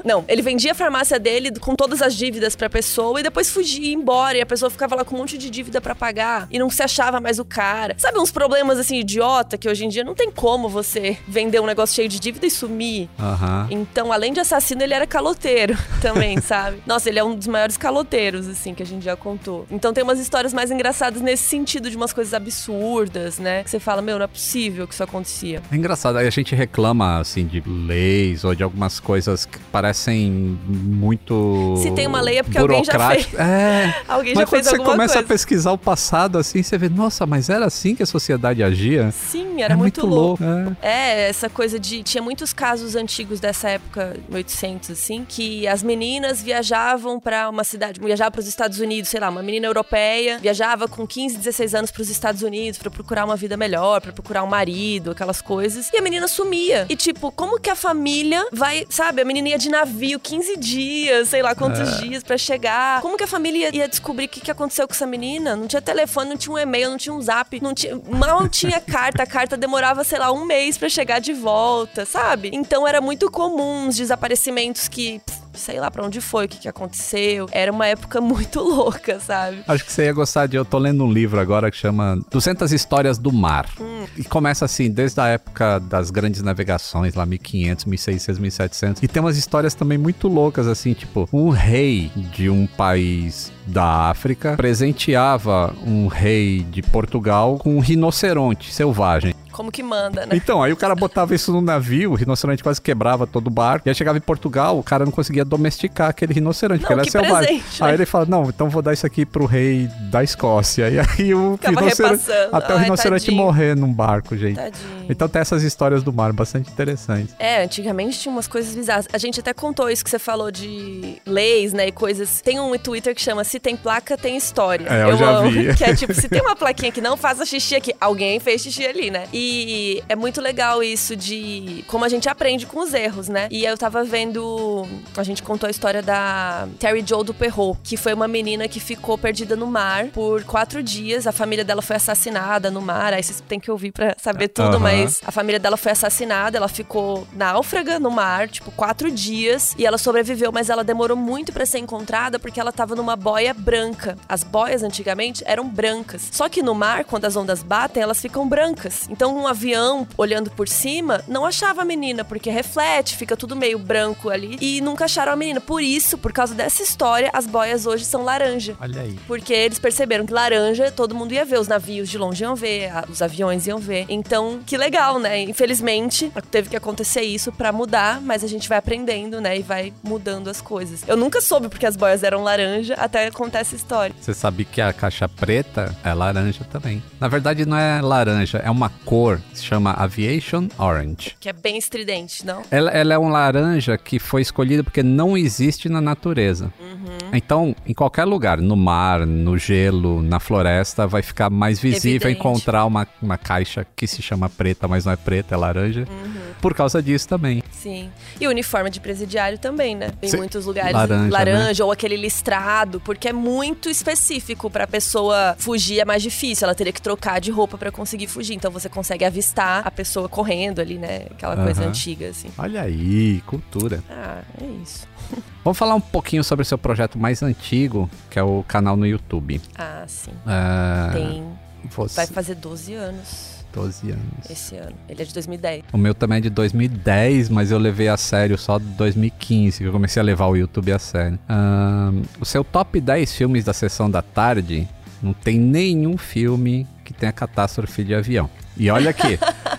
Não, ele vendia a farmácia dele com todas as dívidas pra pessoa e depois fugia embora. E a pessoa ficava lá com um monte de dívida para pagar e não se achava mais o cara. Sabe uns problemas assim, idiota, que hoje em dia não tem como você vender um negócio cheio de dívida e sumir. Uhum. Então, além de assassino, ele era caloteiro também, sabe? Nossa, ele é um dos maiores caloteiros, assim, que a gente já contou. Então tem umas histórias mais engraçadas nesse sentido de umas coisas absurdas, né? Que você fala, meu, não é possível que isso acontecia. É engraçado, aí a gente reclama, assim, de leis ou de algumas coisas que parecem muito. Se tem uma lei é porque alguém já fez. É. alguém mas já fez coisa. Quando você começa a pesquisar o passado, assim, você vê, nossa, mas era assim que a sociedade agia? Sim, era é muito, muito louco. louco. É. é. essa coisa de. Tinha muitos casos antigos dessa época, 800, assim, que as meninas viajavam para uma cidade, viajavam para os Estados Unidos, sei lá, uma menina europeia viajava com 15, 16 anos para os Estados Unidos para procurar uma vida melhor, para procurar um marido, aquelas coisas. E a menina sumia. E tipo, como que a família vai, sabe? A menina ia de navio 15 dias, sei lá quantos é. dias para chegar. Como que a família ia descobrir o que, que aconteceu com essa menina? Não tinha telefone, não tinha um e-mail, não tinha um zap, não tinha, mal tinha carta. A carta demorava, sei lá, um mês para chegar de volta, sabe? Então era muito comum os desaparecimentos que sei lá para onde foi, o que, que aconteceu. Era uma época muito louca, sabe? Acho que você ia gostar de. Eu tô lendo um livro agora que chama 200 Histórias do Mar. Hum. E começa assim, desde a época das grandes navegações, lá 1500, 1600, 1700. E tem umas histórias também muito loucas, assim, tipo, um rei de um país da África presenteava um rei de Portugal com um rinoceronte selvagem. Como que manda, né? Então, aí o cara botava isso no navio, o rinoceronte quase quebrava todo o barco. E aí chegava em Portugal, o cara não conseguia domesticar aquele rinoceronte, não, porque ele era selvagem. Presente, né? Aí ele fala: não, então vou dar isso aqui pro rei da Escócia. E aí o rinoceronte. Até Ai, o rinoceronte tadinho. morrer num barco, gente. Tadinho. Então tem essas histórias do mar bastante interessantes. É, antigamente tinha umas coisas bizarras. A gente até contou isso que você falou de leis, né? E coisas. Tem um Twitter que chama Se tem placa, tem história. É, eu, eu já amo. vi. Que é tipo, se tem uma plaquinha que não faça xixi aqui, alguém fez xixi ali, né? E é muito legal isso de como a gente aprende com os erros, né? E eu tava vendo. A gente contou a história da Terry Joe do Perrault, que foi uma menina que ficou perdida no mar por quatro dias. A família dela foi assassinada no mar. Aí vocês têm que ouvir pra saber tudo, uhum. mas a família dela foi assassinada. Ela ficou náufraga no mar, tipo, quatro dias. E ela sobreviveu, mas ela demorou muito para ser encontrada porque ela tava numa boia branca. As boias antigamente eram brancas. Só que no mar, quando as ondas batem, elas ficam brancas. Então um avião olhando por cima, não achava a menina, porque reflete, fica tudo meio branco ali. E nunca acharam a menina. Por isso, por causa dessa história, as boias hoje são laranja. Olha aí. Porque eles perceberam que laranja todo mundo ia ver, os navios de longe iam ver, os aviões iam ver. Então, que legal, né? Infelizmente, teve que acontecer isso para mudar, mas a gente vai aprendendo, né? E vai mudando as coisas. Eu nunca soube porque as boias eram laranja até contar essa história. Você sabe que a caixa preta é laranja também. Na verdade, não é laranja, é uma cor cor, se chama Aviation Orange. Que é bem estridente, não? Ela, ela é um laranja que foi escolhida porque não existe na natureza. Uhum. Então, em qualquer lugar, no mar, no gelo, na floresta, vai ficar mais visível Evidente. encontrar uma, uma caixa que se chama preta, mas não é preta, é laranja. Uhum. Por causa disso também. Sim. E o uniforme de presidiário também, né? Em Sim. muitos lugares, laranja, laranja né? ou aquele listrado, porque é muito específico para a pessoa fugir, é mais difícil. Ela teria que trocar de roupa para conseguir fugir. Então você consegue avistar a pessoa correndo ali, né? Aquela uhum. coisa antiga, assim. Olha aí, cultura. Ah, é isso. Vamos falar um pouquinho sobre o seu projeto mais antigo, que é o canal no YouTube. Ah, sim. Uh, Tem. Você... Vai fazer 12 anos. 12 anos. Esse ano. Ele é de 2010. O meu também é de 2010, mas eu levei a sério só de 2015, que eu comecei a levar o YouTube a sério. Uh, o seu top 10 filmes da sessão da tarde não tem nenhum filme que tenha catástrofe de avião. E olha aqui.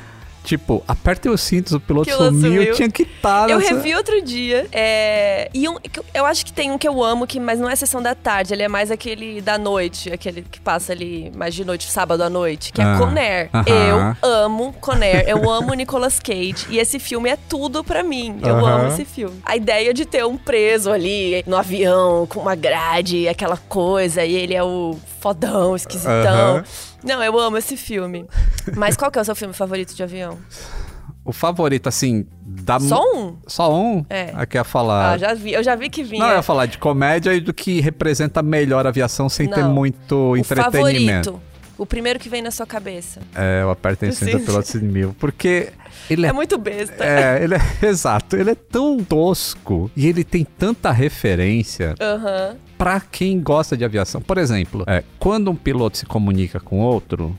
tipo, apertem os cintos, o piloto sumiu, sumiu. tinha que estar. Eu revi outro dia. é, E um, eu- eu acho que tem um que eu amo, que, mas não é sessão da tarde, ele é mais aquele da noite, aquele que passa ali mais de noite, sábado à noite, que Ah, é Conair. aham. Eu amo Conair, eu amo Nicolas Cage. E esse filme é tudo pra mim. Eu Aham. amo esse filme. A ideia de ter um preso ali no avião, com uma grade, aquela coisa, e ele é o fodão, esquisitão. Aham. Não, eu amo esse filme. Mas qual que é o seu filme favorito de avião? O favorito, assim, da. Só um? Só um? É. Aqui ia falar. Ah, já vi. Eu já vi que vinha. Não, eu ia falar de comédia e do que representa melhor a aviação sem ter Não. muito o entretenimento. favorito. O primeiro que vem na sua cabeça. É, o Apertem os Cintos Sim. pelo Piloto mil. Porque ele é, É, muito besta. É, ele é. Exato. Ele é tão tosco e ele tem tanta referência Aham. pra quem gosta de aviação. Por exemplo, é, quando um piloto se comunica com outro.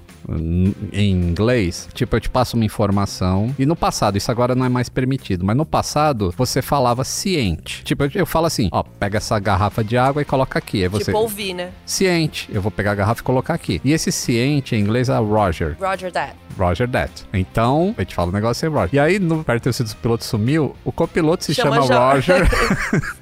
Em inglês, tipo, eu te passo uma informação. E no passado, isso agora não é mais permitido, mas no passado você falava ciente. Tipo, eu, eu falo assim: ó, pega essa garrafa de água e coloca aqui. Aí você. Tipo ouvir, né? Ciente, eu vou pegar a garrafa e colocar aqui. E esse ciente em inglês é Roger. Roger that. Roger that. Então, eu te falo o negócio é Roger. E aí, no perto do piloto sumiu, o copiloto se chama, Chama Roger.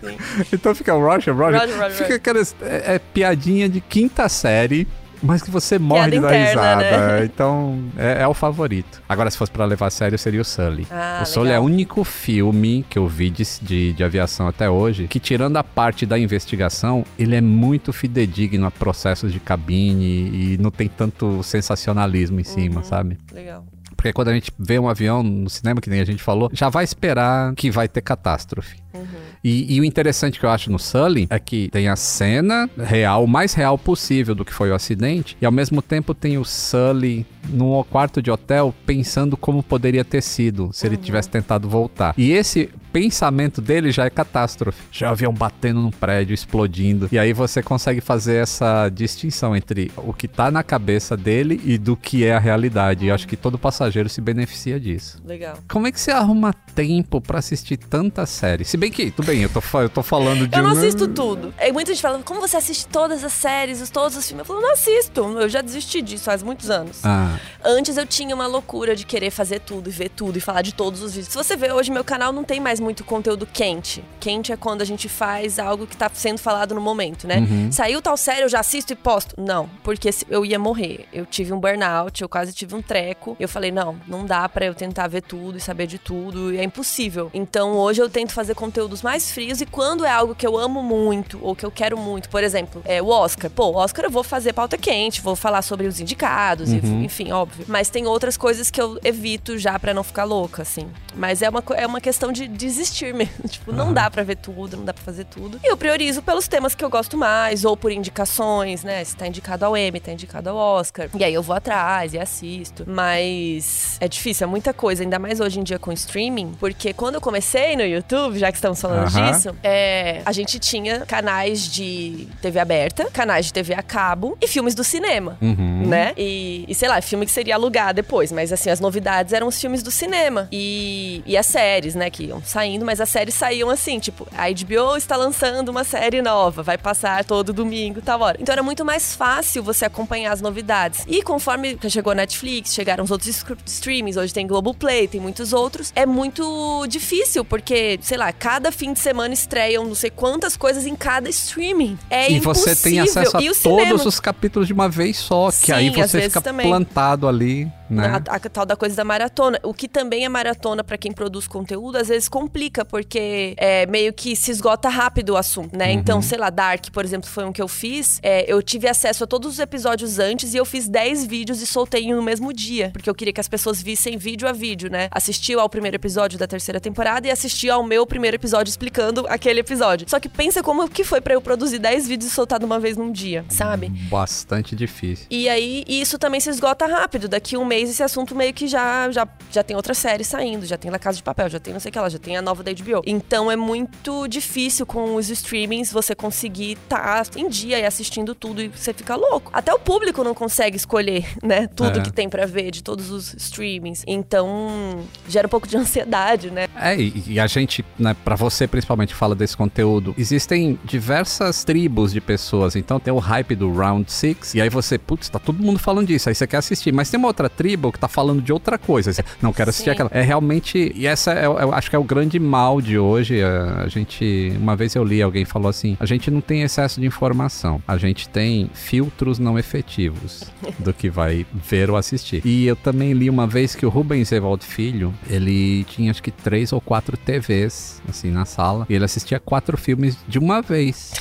Então fica Roger, Roger. Roger, Roger, fica Roger. aquelas. É, é piadinha de quinta série. Mas que você morre de dar interna, risada. né? Então, é, é o favorito. Agora, se fosse pra levar a sério, seria o Sully. Ah, o Sully é legal. o único filme que eu vi de, de, de aviação até hoje que, tirando a parte da investigação, ele é muito fidedigno a processos de cabine e não tem tanto sensacionalismo em cima, Uhum. sabe? Legal. Porque quando a gente vê um avião no cinema, que nem a gente falou, já vai esperar que vai ter catástrofe. Uhum. E, e o interessante que eu acho no Sully é que tem a cena real, o mais real possível do que foi o acidente, e ao mesmo tempo tem o Sully num quarto de hotel pensando como poderia ter sido se ele tivesse tentado voltar. E esse pensamento dele já é catástrofe. Já avião batendo num prédio, explodindo. E aí você consegue fazer essa distinção entre o que tá na cabeça dele e do que é a realidade. E eu acho que todo passageiro se beneficia disso. Legal. Como é que você arruma tempo pra assistir tanta série? Se bem que, tudo bem, eu tô, eu tô falando de Eu não assisto tudo. É, muita gente fala, como você assiste todas as séries, os- todos os filmes? Eu falo, não assisto. Eu já desisti disso faz muitos anos. Ah, Antes eu tinha uma loucura de querer fazer tudo e ver tudo e falar de todos os vídeos. Se você vê hoje, meu canal não tem mais muito conteúdo quente. Quente é quando a gente faz algo que tá sendo falado no momento, né? Uhum. Saiu tal série, eu já assisto e posto. Não, porque eu ia morrer. Eu tive um burnout, eu quase tive um treco. Eu falei, não, não dá pra eu tentar ver tudo e saber de tudo. E é impossível. Então hoje eu tento fazer conteúdos mais frios e quando é algo que eu amo muito ou que eu quero muito, por exemplo, é o Oscar. Pô, o Oscar eu vou fazer pauta quente, vou falar sobre os indicados, e- enfim, óbvio. Mas tem outras coisas que eu evito já pra não ficar louca, assim. Mas é uma, é uma questão de desistir mesmo. tipo, não dá pra ver tudo, não dá pra fazer tudo. E eu priorizo pelos temas que eu gosto mais, ou por indicações, né? Se tá indicado ao Emmy, tá indicado ao Oscar. E aí eu vou atrás e assisto. Mas é difícil, é muita coisa, ainda mais hoje em dia com streaming, porque quando eu comecei no YouTube, já que estamos falando Aham. disso, é, a gente tinha canais de TV aberta, canais de TV a cabo e filmes do cinema, uhum. né? E, e sei lá, filme que seria alugar depois, mas assim, as novidades eram os filmes do cinema e, e as séries, né, que iam saindo, mas as séries saíam assim, tipo, a HBO está lançando uma série nova, vai passar todo domingo, tal hora. Então era muito mais fácil você acompanhar as novidades. E conforme chegou a Netflix, chegaram os outros streamings, hoje tem Globoplay, tem muitos outros, é muito difícil, porque, sei lá, cada fim de semana estreiam não sei quantas coisas em cada streaming. É E você tem impossível. acesso a todos cinema? os capítulos de uma vez só, que Sim, aí você fica também. plantado ali, né? A, a tal da coisa da maratona. O que também é maratona pra quem produz conteúdo, às vezes complica, porque é meio que se esgota rápido o assunto, né? Uhum. Então, sei lá, Dark, por exemplo, foi um que eu fiz. É, eu tive acesso a todos os episódios antes e eu fiz 10 vídeos e soltei no mesmo dia. Porque eu queria que as pessoas vissem vídeo a vídeo, né? Assistiu ao primeiro episódio da terceira temporada e assistiu ao meu primeiro episódio explicando aquele episódio. Só que pensa como que foi pra eu produzir 10 vídeos e soltar de uma vez num dia, sabe? Bastante difícil. E aí, isso também se esgota rápido. Daqui um mês, esse assunto meio que já, já, já tem outra série saindo, já tem La Casa de Papel, já tem não sei o que lá, já tem a nova da HBO. Então é muito difícil com os streamings você conseguir estar em dia e assistindo tudo e você fica louco. Até o público não consegue escolher, né? Tudo É. que tem pra ver de todos os streamings. Então gera um pouco de ansiedade, né? É, e, e a gente, né, pra você principalmente que fala desse conteúdo, existem diversas tribos de pessoas. Então tem o hype do Round 6, e aí você, putz, tá todo mundo falando disso, aí você quer assistir. Mas tem uma outra tribo que tá falando de outra coisa. Você, não quero assistir Sim. aquela. É realmente. E essa é, eu acho que é o grande mal de hoje. A, a gente. Uma vez eu li, alguém falou assim: a gente não tem excesso de informação. A gente tem filtros não efetivos do que vai ver ou assistir. E eu também li uma vez que o Rubens Evaldo Filho, ele tinha acho que três ou quatro TVs, assim, na sala. E ele assistia quatro filmes de uma vez.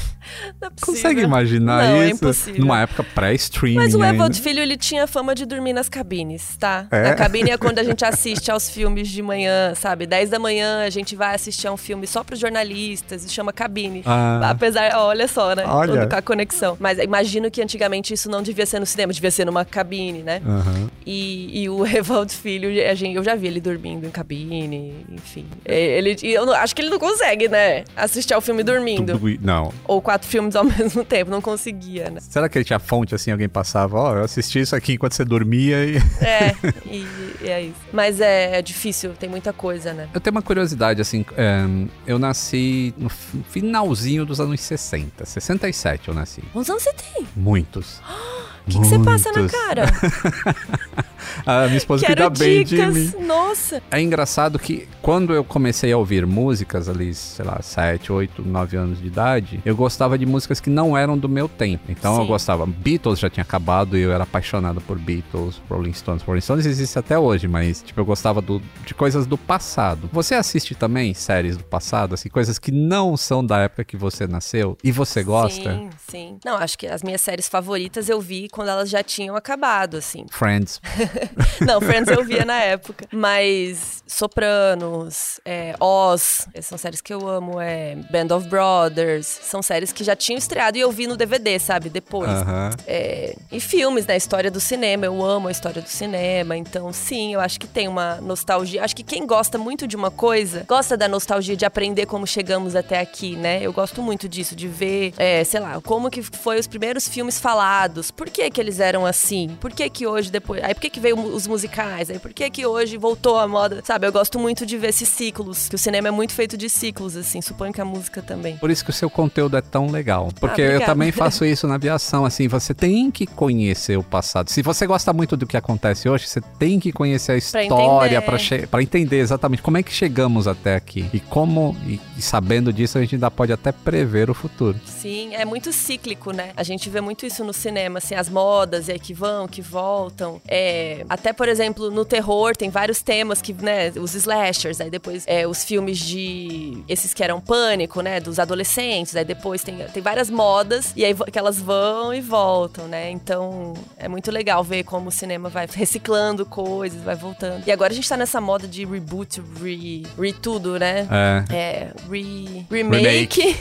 Não é. Consegue imaginar Não, é isso? impossível. Numa época pré-streaming. Mas o. Evald Filho, ele tinha fama de dormir nas cabines, tá? É? A cabine é quando a gente assiste aos filmes de manhã, sabe? 10 da manhã a gente vai assistir a um filme só pros jornalistas, e chama cabine. Ah. Apesar, olha só, né? Olha. Tudo com a conexão. Mas imagino que antigamente isso não devia ser no cinema, devia ser numa cabine, né? Aham. E, e o Evald Filho, a gente, eu já vi ele dormindo em cabine, enfim. É, Ele, eu não- acho que ele não consegue, né? Assistir ao filme dormindo. Tudo- Não. Ou quatro filmes ao mesmo tempo, não conseguia, né? Será que ele tinha fonte assim? Alguém passava, ó, eu assisti isso aqui enquanto você dormia e. É, e, e é isso. Mas é, é difícil, tem muita coisa, né? Eu tenho uma curiosidade, assim, é, eu nasci no fi- finalzinho dos anos 60. 67 eu nasci. Quantos anos você tem? Muitos. O que que você passa na cara? A minha esposa Quero cuida bem de mim. Nossa. É engraçado que quando eu comecei a ouvir músicas ali, sei lá, 7, 8, 9 anos de idade, eu gostava de músicas que não eram do meu tempo. Então eu Sim. gostava. Beatles já tinha acabado e eu era apaixonado por Beatles, Rolling Stones. Rolling Stones existe até hoje, mas tipo, eu gostava do- de coisas do passado. Você assiste também séries do passado, assim, coisas que não são da época que você nasceu e você gosta? Sim, sim. Não, acho que as minhas séries favoritas eu vi quando elas já tinham acabado, assim. Friends. Não, Friends eu via na época. Mas Sopranos, é, Oz, são séries que eu amo. É Band of Brothers, são séries que já tinham estreado e eu vi no DVD, sabe? Depois. Aham. É, e filmes, né? História do cinema. Eu amo a história do cinema. Então, sim, eu acho que tem uma nostalgia. Acho que quem gosta muito de uma coisa, gosta da nostalgia de aprender como chegamos até aqui, né? Eu gosto muito disso, de ver, é, sei lá, como que foi os primeiros filmes falados. Por que que eles eram assim? Por que que hoje, depois... Aí, por que que veio os musicais? Aí, por que que hoje voltou a moda? Sabe, eu gosto muito de ver esses ciclos. Que o cinema é muito feito de ciclos, assim. Suponho que a música também. Por isso que o seu conteúdo é tão legal. Porque eu obrigada. também faço isso na aviação, assim, você tem que conhecer o passado. Se você gosta muito do que acontece hoje, você tem que conhecer a história entender. para pra entender exatamente como é que chegamos até aqui. E como, e, e sabendo disso, a gente ainda pode até prever o futuro. Sim, é muito cíclico, né? A gente vê muito isso no cinema, assim, as modas, e aí que vão, que voltam. É, até, por exemplo, no terror, tem vários temas que, né, os slashers, aí depois é, os filmes de. esses que eram pânico, né? Dos adolescentes, aí depois tem, tem várias modas, e aí que elas vão e voltam, né? Então é muito legal ver como o cinema vai reciclando coisas, vai voltando. E agora a gente tá nessa moda de reboot, re, re tudo, né? É. É, re, remake.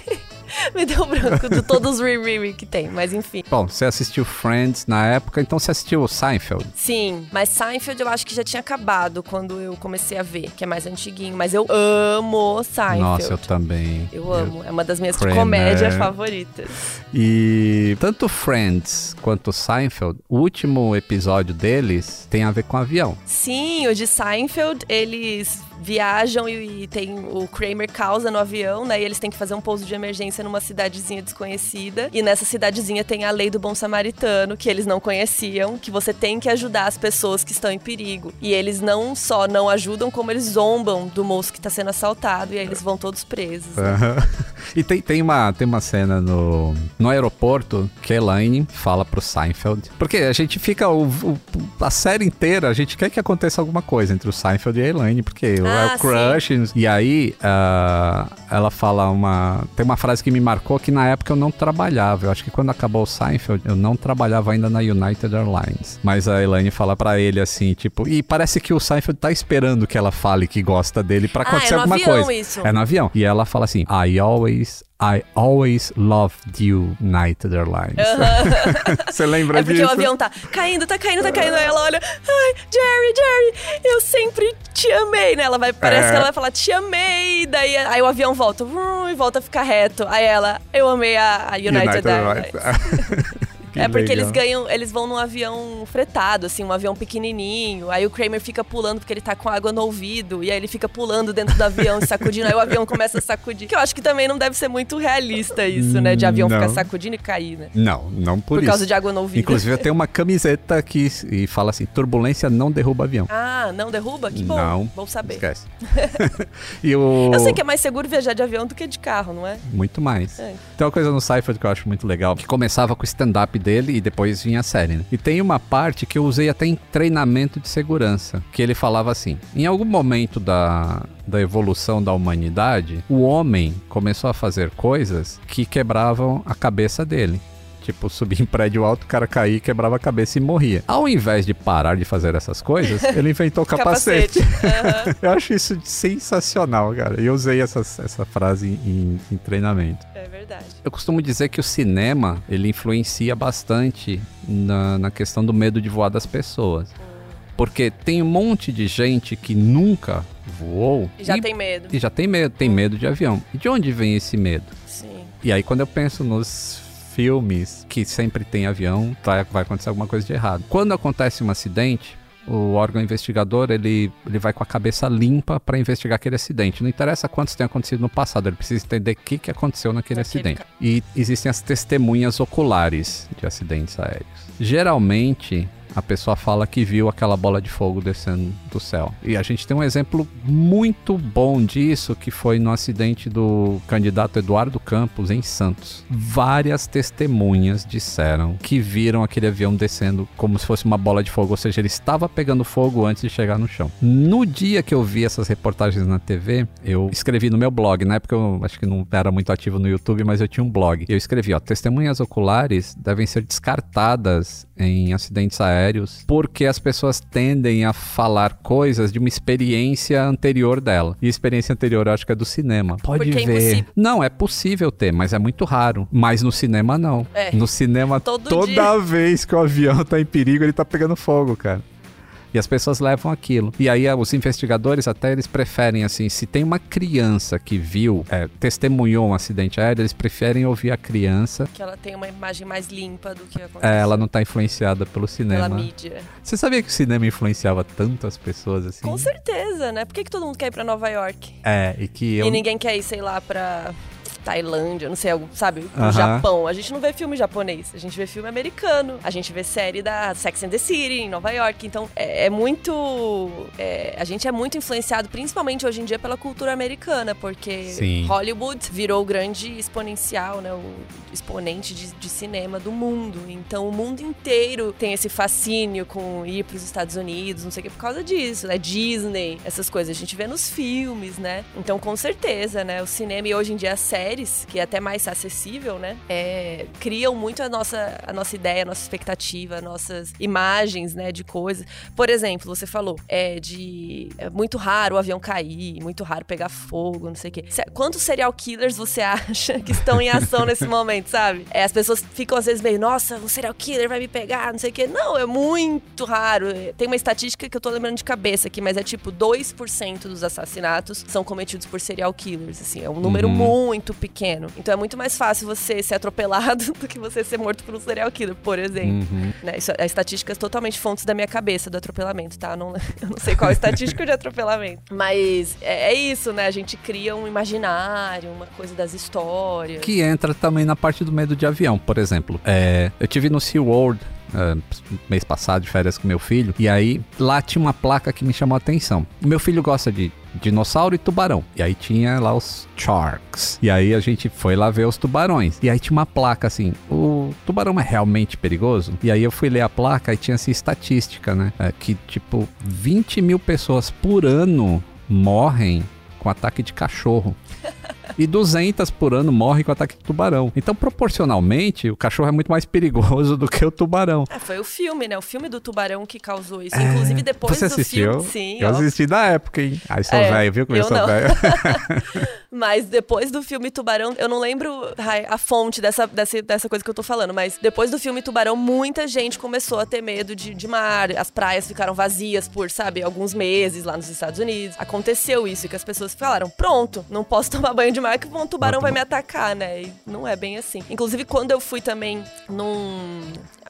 Me deu branco de todos os re-re que tem, mas enfim. Bom, você assistiu Friends na época, então você assistiu Seinfeld. Sim, mas Seinfeld eu acho que já tinha acabado quando eu comecei a ver, que é mais antiguinho. Mas eu amo Seinfeld. Nossa, eu também. Eu amo, é uma das minhas Kramer. comédias favoritas. E tanto Friends quanto Seinfeld, o último episódio deles tem a ver com avião. Sim, o de Seinfeld, eles viajam e, e tem o Kramer causa no avião, né? E eles têm que fazer um pouso de emergência numa cidadezinha desconhecida. E nessa cidadezinha tem a lei do bom samaritano, que eles não conheciam, que você tem que ajudar as pessoas que estão em perigo. E eles não só não ajudam, como eles zombam do moço que tá sendo assaltado, e aí eles vão todos presos. né? Aham. E tem, tem, uma, tem uma cena no, no aeroporto que a Elaine fala pro Seinfeld. Porque a gente fica o, o- a série inteira, a gente quer que aconteça alguma coisa entre o Seinfeld e a Elaine, porque Ah, é o crush. E aí ah, ela fala uma. Tem uma frase que me marcou que na época eu não trabalhava. Eu acho que quando acabou o Seinfeld, eu não trabalhava ainda na United Airlines. Mas a Elaine fala pra ele assim, tipo, e parece que o Seinfeld tá esperando que ela fale que gosta dele pra Ah, acontecer é no alguma avião coisa. isso. É no avião. E ela fala assim: I always. I always loved you, United Airlines. Você lembra É porque disso? o avião tá caindo, tá caindo, tá caindo. Aí ela olha, ai, Jerry, Jerry, eu sempre te amei, né? Ela vai, parece É. que ela vai falar, te amei. Daí aí o avião volta, vrum, e volta a ficar reto. Aí ela, eu amei a, a United, Airlines. é porque legal. eles ganham, eles vão num avião fretado, assim, um avião pequenininho. Aí o Kramer fica pulando porque ele tá com água no ouvido. E aí ele fica pulando dentro do avião e sacudindo. Aí o avião começa a sacudir. Que eu acho que também não deve ser muito realista isso, né? De avião Não. ficar sacudindo e cair, né? Não, não por, Por, isso. causa de água no ouvido. Inclusive, eu tenho uma camiseta que e fala assim: turbulência não derruba avião. Ah, não derruba? Que bom. Não. Bom saber. Esquece. e o... Eu sei que é mais seguro viajar de avião do que de carro, não é? Muito mais. É. Tem uma coisa no Cypher que eu acho muito legal, que começava com o stand-up dele e depois vinha a série, né? E tem uma parte que eu usei até em treinamento de segurança, que ele falava assim, em algum momento da, da evolução da humanidade, o homem começou a fazer coisas que quebravam a cabeça dele. Tipo, subir em prédio alto, o cara caía, quebrava a cabeça e morria. Ao invés de parar de fazer essas coisas, ele inventou capacete. Aham. Eu acho isso sensacional, cara. E eu usei essa, essa frase em, em treinamento. É verdade. Eu costumo dizer que o cinema, ele influencia bastante na, na questão do medo de voar das pessoas. Porque tem um monte de gente que nunca voou E já e, tem medo. e já tem medo, tem medo de avião. E de onde vem esse medo? Sim. E aí quando eu penso nos filmes que sempre tem avião, tá- vai acontecer alguma coisa de errado. Quando acontece um acidente, o órgão investigador ele, ele vai com a cabeça limpa para investigar aquele acidente. Não interessa quantos tenham acontecido no passado, ele precisa entender o que, que aconteceu naquele acidente. ca- E existem as testemunhas oculares de acidentes aéreos. Geralmente a pessoa fala que viu aquela bola de fogo descendo do céu. E a gente tem um exemplo muito bom disso, que foi no acidente do candidato Eduardo Campos em Santos. Várias testemunhas disseram que viram aquele avião descendo como se fosse uma bola de fogo, ou seja, ele estava pegando fogo antes de chegar no chão. No dia que eu vi essas reportagens na TV, eu escrevi no meu blog, na época eu acho que não era muito ativo no YouTube, mas eu tinha um blog. Eu escrevi, ó, testemunhas oculares devem ser descartadas em acidentes aéreos porque as pessoas tendem a falar coisas de uma experiência anterior dela. E a experiência anterior eu acho que é do cinema. Pode Porque é ver. impossível. não, é possível ter, mas é muito raro. Mas no cinema não. É. No cinema Todo toda dia. vez que o avião tá em perigo, ele tá pegando fogo, cara. E as pessoas levam aquilo. E aí ah, os investigadores até eles preferem assim, se tem uma criança que viu, é, testemunhou um acidente aéreo, eles preferem ouvir a criança. Que ela tem uma imagem mais limpa do que aconteceu É, ela não tá influenciada pelo pela cinema. mídia. Você sabia que o cinema influenciava tanto as pessoas assim? Com certeza, né? Por que, que todo mundo quer ir pra Nova York? É, e que eu E ninguém quer ir, sei lá, pra Tailândia, não sei, sabe? Pro Aham. Japão. A gente não vê filme japonês, a gente vê filme americano. A gente vê série da Sex and the City em Nova York. Então, é, é muito... é, a gente é muito influenciado, principalmente hoje em dia, pela cultura americana. Porque Sim. Hollywood virou o grande exponencial, né? O exponente de, de cinema do mundo. Então, o mundo inteiro tem esse fascínio com ir pros Estados Unidos, não sei o que, por causa disso, né? Disney, essas coisas. A gente vê nos filmes, né? Então, com certeza, né? O cinema e hoje em dia as séries, que é até mais acessível, né? É, criam muito a nossa, a nossa ideia, a nossa expectativa, nossas imagens, né? De coisas. Por exemplo, você falou, é de. É muito raro o avião cair, muito raro pegar fogo, não sei o quê. Quantos serial killers você acha que estão em ação nesse momento, sabe? É, as pessoas ficam às vezes meio, nossa, um serial killer vai me pegar, não sei o quê. Não, é muito raro. Tem uma estatística que eu tô lembrando de cabeça aqui, mas é tipo 2% dos assassinatos são cometidos por serial killers, assim, é um número Uhum. muito pequeno. Então é muito mais fácil você ser atropelado do que você ser morto por um serial killer, por exemplo. Uhum. Né, Isso, é estatísticas totalmente fontes da minha cabeça do atropelamento, tá? Eu não, eu não sei qual é a estatística de atropelamento. Mas é, é isso, né? A gente cria um imaginário, uma coisa das histórias. Que entra também na parte do medo de avião, por exemplo. É, eu tive no SeaWorld é, mês passado, de férias com meu filho, e aí lá tinha uma placa que me chamou a atenção. Meu filho gosta de dinossauro e tubarão. E aí tinha lá os sharks. E aí a gente foi lá ver os tubarões. E aí tinha uma placa assim: o tubarão é realmente perigoso? E aí eu fui ler a placa e tinha assim estatística, né? É, que tipo 20 mil pessoas por ano morrem com ataque de cachorro. E 200 por ano morrem com ataque de tubarão. Então, proporcionalmente, o cachorro é muito mais perigoso do que o tubarão. É, foi o filme, né? O filme do tubarão que causou isso. Inclusive, depois É. Você do assistiu? filme. Sim, eu assisti na época, hein? Aí sou É, velho, viu como eu eu sou não. velho? Mas depois do filme Tubarão, eu não lembro a fonte dessa, dessa, dessa coisa que eu tô falando, mas depois do filme Tubarão, muita gente começou a ter medo de, de mar. As praias ficaram vazias por, sabe, alguns meses lá nos Estados Unidos. Aconteceu isso, que as pessoas falaram: pronto, não posso tomar banho de mar que um tubarão vai me atacar, né? E não é bem assim. Inclusive, quando eu fui também num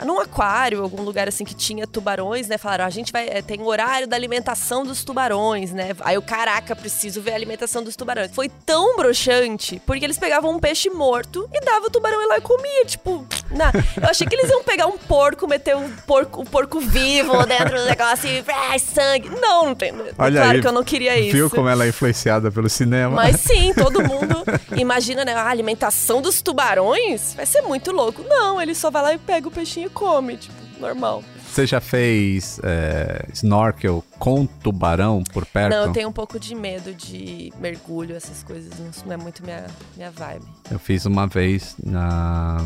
num aquário, algum lugar assim que tinha tubarões, né? Falaram, a gente vai. É, tem o horário da alimentação dos tubarões, né? Aí o caraca, preciso ver a alimentação dos tubarões. Foi tão broxante, porque eles pegavam um peixe morto e dava o tubarão e lá e comia. Tipo, na, eu achei que eles iam pegar um porco, meter um porco, um porco vivo dentro do negócio e ah, sangue. Não, não tem. Olha claro aí, que eu não queria isso. Viu como ela é influenciada pelo cinema? Mas sim, todo mundo imagina, né? A alimentação dos tubarões vai ser muito louco. Não, ele só vai lá e pega o peixinho come, tipo, normal. Você já fez é, snorkel com tubarão por perto? Não, eu tenho um pouco de medo de mergulho, essas coisas. Não é muito minha, minha vibe. Eu fiz uma vez na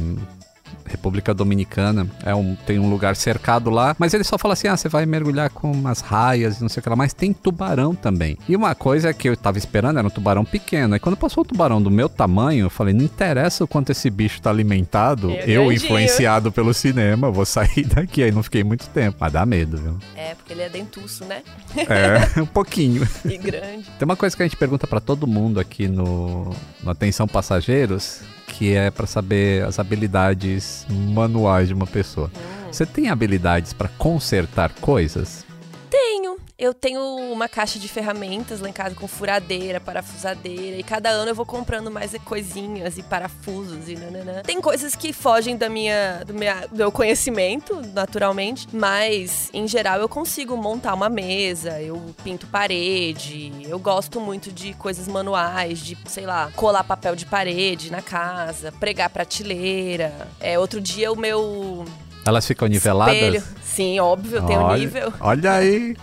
República Dominicana, é um, tem um lugar cercado lá, mas ele só fala assim: ah, você vai mergulhar com umas raias e não sei o que lá, mas tem tubarão também. E uma coisa que eu tava esperando era um tubarão pequeno. E quando passou o tubarão do meu tamanho, eu falei: não interessa o quanto esse bicho tá alimentado, eu influenciado pelo cinema, vou sair daqui. Aí não fiquei muito tempo. Mas dá medo, viu? É, porque ele é dentuço, né? É, um pouquinho. E grande. Tem uma coisa que a gente pergunta pra todo mundo aqui no, no Atenção Passageiros, que é pra saber as habilidades manuais de uma pessoa. Você tem habilidades pra consertar coisas? Eu tenho uma caixa de ferramentas lá em casa com furadeira, parafusadeira. E cada ano eu vou comprando mais coisinhas e parafusos e nananã. Tem coisas que fogem da minha, do, minha, meu conhecimento, naturalmente. Mas, em geral, eu consigo montar uma mesa, eu pinto parede. Eu gosto muito de coisas manuais, de, sei lá, colar papel de parede na casa, pregar prateleira. É, outro dia o meu Elas ficam niveladas? espelho. Sim, óbvio, tenho olha, nível. Olha aí!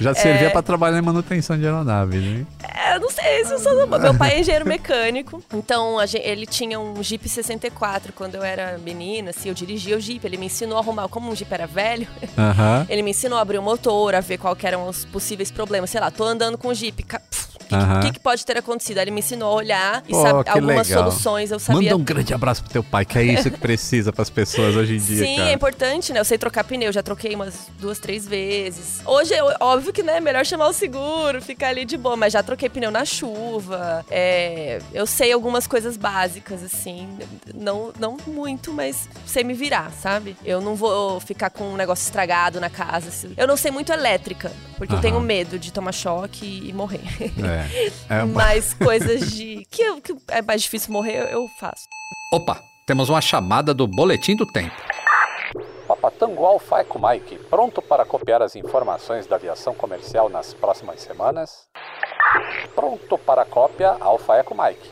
Já servia pra trabalhar em manutenção de aeronave, né? É, eu não sei se eu sou. Meu pai é engenheiro mecânico, então a gen- ele tinha um Jeep 64 quando eu era menina, assim, eu dirigia o Jeep. Ele me ensinou a arrumar, como um Jeep era velho, Aham. ele me ensinou a abrir o motor, a ver qual que eram os possíveis problemas. Sei lá, tô andando com o Jeep, o que, que, que pode ter acontecido? Aí ele me ensinou a olhar e Pô, algumas legal. soluções eu sabia. Manda um grande abraço pro teu pai, que é isso que precisa pras pessoas hoje em dia, Sim, cara. é importante, né? Eu sei trocar pneu, já troquei umas duas, três vezes. Hoje, é óbvio que, né, é melhor chamar o seguro, ficar ali de boa, mas já troquei pneu na chuva. É, eu sei algumas coisas básicas, assim. Não, não muito, mas sei me virar, sabe? Eu não vou ficar com um negócio estragado na casa. assim. Eu não sei muito elétrica, porque eu tenho medo de tomar choque e morrer. É. é uma- mas coisas de. Que, eu- que é mais difícil morrer, eu- eu faço. Opa, temos uma chamada do Boletim do Tempo. Papatango Alfa Eco Mike, pronto para copiar as informações da aviação comercial nas próximas semanas? Pronto para cópia Alfa Eco Mike.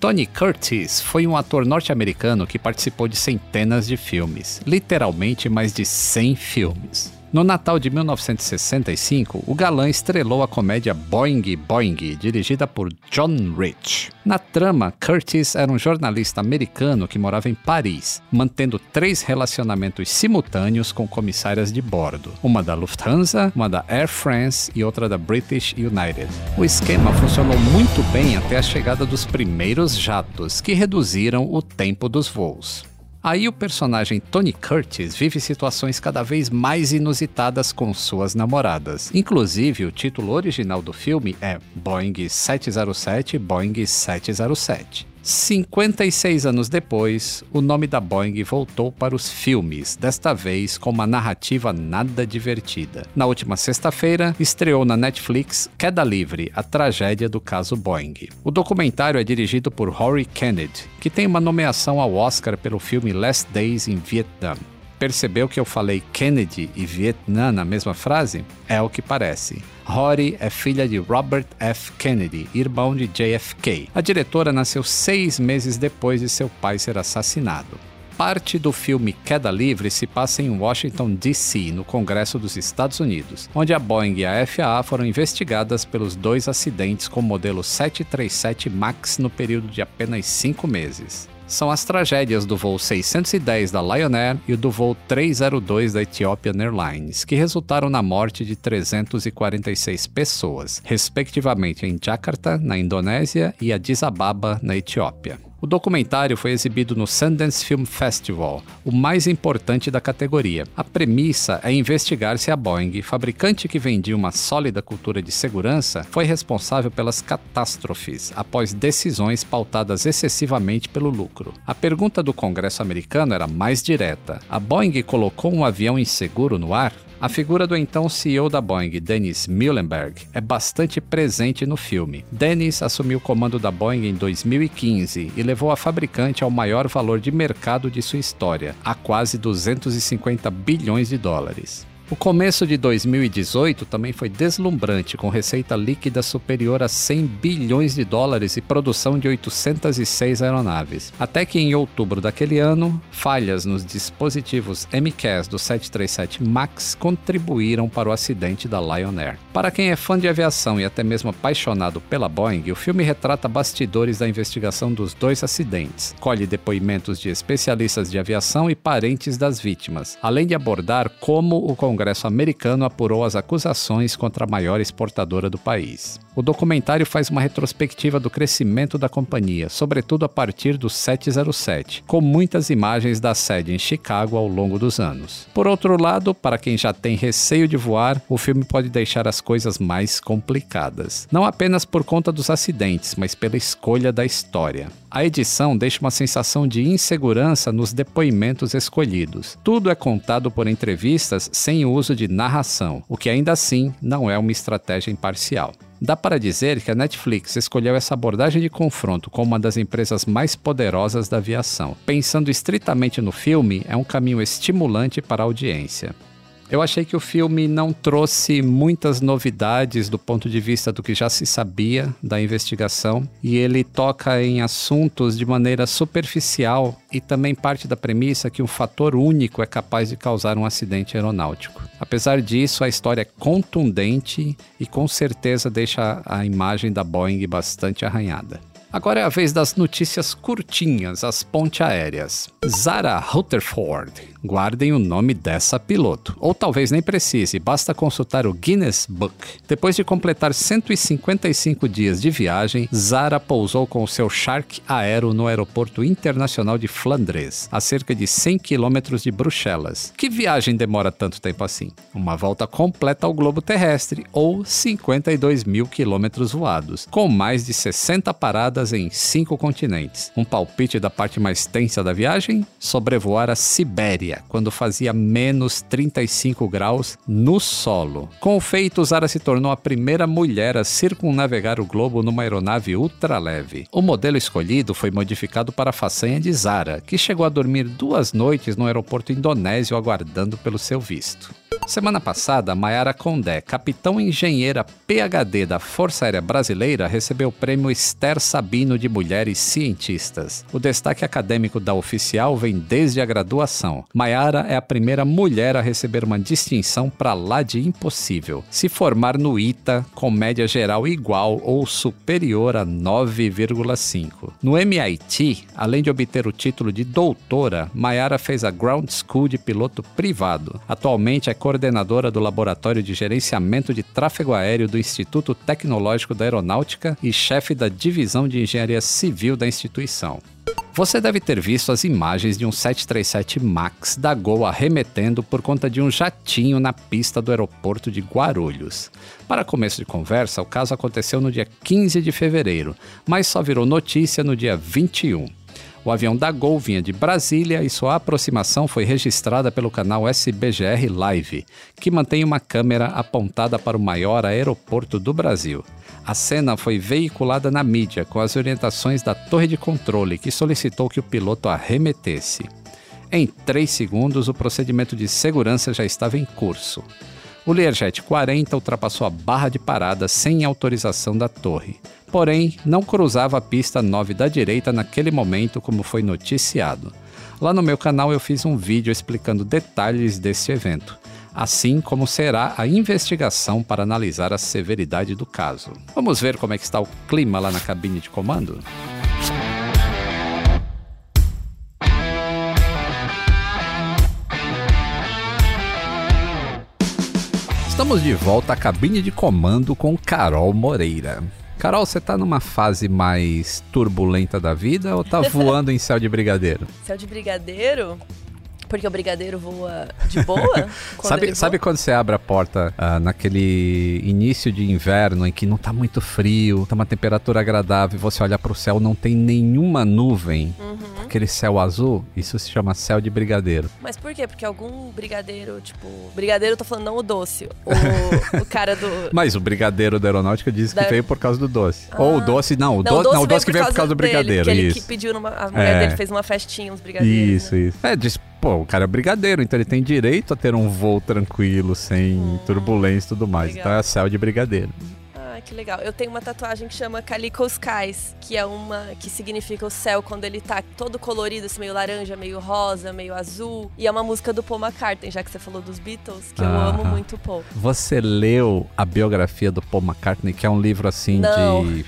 Tony Curtis foi um ator norte-americano que participou de centenas de filmes, literalmente mais de 100 filmes. No Natal de 1965, o galã estrelou a comédia Boing Boing, dirigida por John Rich. Na trama, Curtis era um jornalista americano que morava em Paris, mantendo três relacionamentos simultâneos com comissárias de bordo: uma da Lufthansa, uma da Air France e outra da British United. O esquema funcionou muito bem até a chegada dos primeiros jatos, que reduziram o tempo dos voos. Aí o personagem Tony Curtis vive situações cada vez mais inusitadas com suas namoradas. Inclusive, o título original do filme é Boeing 707 Boeing 707. 56 anos depois, o nome da Boeing voltou para os filmes, desta vez com uma narrativa nada divertida. Na última sexta-feira, estreou na Netflix Queda Livre, a tragédia do caso Boeing. O documentário é dirigido por Rory Kennedy, que tem uma nomeação ao Oscar pelo filme Last Days in Vietnam. Percebeu que eu falei Kennedy e Vietnã na mesma frase? É o que parece. Rory é filha de Robert F. Kennedy, irmão de JFK. A diretora nasceu seis meses depois de seu pai ser assassinado. Parte do filme Queda Livre se passa em Washington, D.C., no Congresso dos Estados Unidos, onde a Boeing e a FAA foram investigadas pelos dois acidentes com o modelo 737 MAX no período de apenas cinco meses são as tragédias do voo 610 da Lion Air e do voo 302 da Ethiopian Airlines, que resultaram na morte de 346 pessoas, respectivamente em Jakarta, na Indonésia, e Addis Ababa, na Etiópia. O documentário foi exibido no Sundance Film Festival, o mais importante da categoria. A premissa é investigar se a Boeing, fabricante que vendia uma sólida cultura de segurança, foi responsável pelas catástrofes após decisões pautadas excessivamente pelo lucro. A pergunta do Congresso americano era mais direta: a Boeing colocou um avião inseguro no ar? A figura do então CEO da Boeing, Dennis Muhlenberg, é bastante presente no filme. Dennis assumiu o comando da Boeing em 2015 e levou a fabricante ao maior valor de mercado de sua história, a quase 250 bilhões de dólares. O começo de 2018 também foi deslumbrante, com receita líquida superior a 100 bilhões de dólares e produção de 806 aeronaves. Até que em outubro daquele ano, falhas nos dispositivos MCAS do 737 MAX contribuíram para o acidente da Lion Air. Para quem é fã de aviação e até mesmo apaixonado pela Boeing, o filme retrata bastidores da investigação dos dois acidentes, colhe depoimentos de especialistas de aviação e parentes das vítimas, além de abordar como o Congresso Congresso americano apurou as acusações contra a maior exportadora do país. O documentário faz uma retrospectiva do crescimento da companhia, sobretudo a partir do 707, com muitas imagens da sede em Chicago ao longo dos anos. Por outro lado, para quem já tem receio de voar, o filme pode deixar as coisas mais complicadas. Não apenas por conta dos acidentes, mas pela escolha da história. A edição deixa uma sensação de insegurança nos depoimentos escolhidos. Tudo é contado por entrevistas sem uso de narração, o que ainda assim não é uma estratégia imparcial. Dá para dizer que a Netflix escolheu essa abordagem de confronto como uma das empresas mais poderosas da aviação. Pensando estritamente no filme, é um caminho estimulante para a audiência. Eu achei que o filme não trouxe muitas novidades do ponto de vista do que já se sabia da investigação e ele toca em assuntos de maneira superficial e também parte da premissa que um fator único é capaz de causar um acidente aeronáutico. Apesar disso, a história é contundente e com certeza deixa a imagem da Boeing bastante arranhada. Agora é a vez das notícias curtinhas, as ponte aéreas. Zara Rutherford, guardem o nome dessa piloto. Ou talvez nem precise, basta consultar o Guinness Book. Depois de completar 155 dias de viagem, Zara pousou com seu Shark Aero no aeroporto internacional de Flandres, a cerca de 100 quilômetros de Bruxelas. Que viagem demora tanto tempo assim? Uma volta completa ao globo terrestre, ou 52 mil quilômetros voados, com mais de 60 paradas em cinco continentes. Um palpite da parte mais tensa da viagem? Sobrevoar a Sibéria, quando fazia menos 35 graus no solo. Com o feito, Zara se tornou a primeira mulher a circunnavegar o globo numa aeronave ultraleve. O modelo escolhido foi modificado para a façanha de Zara, que chegou a dormir duas noites no aeroporto indonésio aguardando pelo seu visto. Semana passada, Mayara Condé, capitão engenheira PhD da Força Aérea Brasileira, recebeu o prêmio Esther Sabino de Mulheres Cientistas. O destaque acadêmico da oficial vem desde a graduação. Mayara é a primeira mulher a receber uma distinção para lá de impossível. Se formar no ITA com média geral igual ou superior a 9,5. No MIT, além de obter o título de doutora, Mayara fez a Ground School de piloto privado. Atualmente é coordenadora do Laboratório de Gerenciamento de Tráfego Aéreo do Instituto Tecnológico da Aeronáutica e chefe da Divisão de Engenharia Civil da instituição. Você deve ter visto as imagens de um 737 MAX da Gol arremetendo por conta de um jatinho na pista do aeroporto de Guarulhos. Para começo de conversa, o caso aconteceu no dia 15 de fevereiro, mas só virou notícia no dia 21. O avião da Gol vinha de Brasília e sua aproximação foi registrada pelo canal SBGR Live, que mantém uma câmera apontada para o maior aeroporto do Brasil. A cena foi veiculada na mídia com as orientações da torre de controle, que solicitou que o piloto arremetesse. Em três segundos, o procedimento de segurança já estava em curso. O Learjet 40 ultrapassou a barra de parada sem autorização da torre porém não cruzava a pista 9 da direita naquele momento, como foi noticiado. Lá no meu canal eu fiz um vídeo explicando detalhes desse evento, assim como será a investigação para analisar a severidade do caso. Vamos ver como é que está o clima lá na cabine de comando? Estamos de volta à cabine de comando com Carol Moreira. Carol, você tá numa fase mais turbulenta da vida ou tá voando em céu de brigadeiro? Céu de brigadeiro? Porque o brigadeiro voa de boa? Quando sabe, ele sabe quando você abre a porta ah, naquele início de inverno em que não tá muito frio, tá uma temperatura agradável e você olha pro céu, não tem nenhuma nuvem, Uhum. aquele céu azul, isso se chama céu de brigadeiro. Mas por quê? Porque algum brigadeiro, tipo... Brigadeiro, eu tô falando não o doce. O, o cara do... Mas o brigadeiro da aeronáutica diz que Da- veio por causa do doce. Ou o doce, não, o, Não, doce, não, o doce que veio por causa do dele, brigadeiro, que ele isso. que pediu numa... A mulher É. dele fez uma festinha, uns brigadeiros. Isso, né? isso. É, diz, pô, o cara é brigadeiro, então ele tem direito a ter um voo tranquilo, sem turbulência e tudo mais. legal. Então é céu de brigadeiro. Ah, que legal. Eu tenho uma tatuagem que chama Calico Skies, que é uma que significa o céu quando ele tá todo colorido, assim, meio laranja, meio rosa, meio azul. E é uma música do Paul McCartney, já que você falou dos Beatles, que eu Aham. amo muito o Paul. Você leu a biografia do Paul McCartney, que é um livro assim Não. de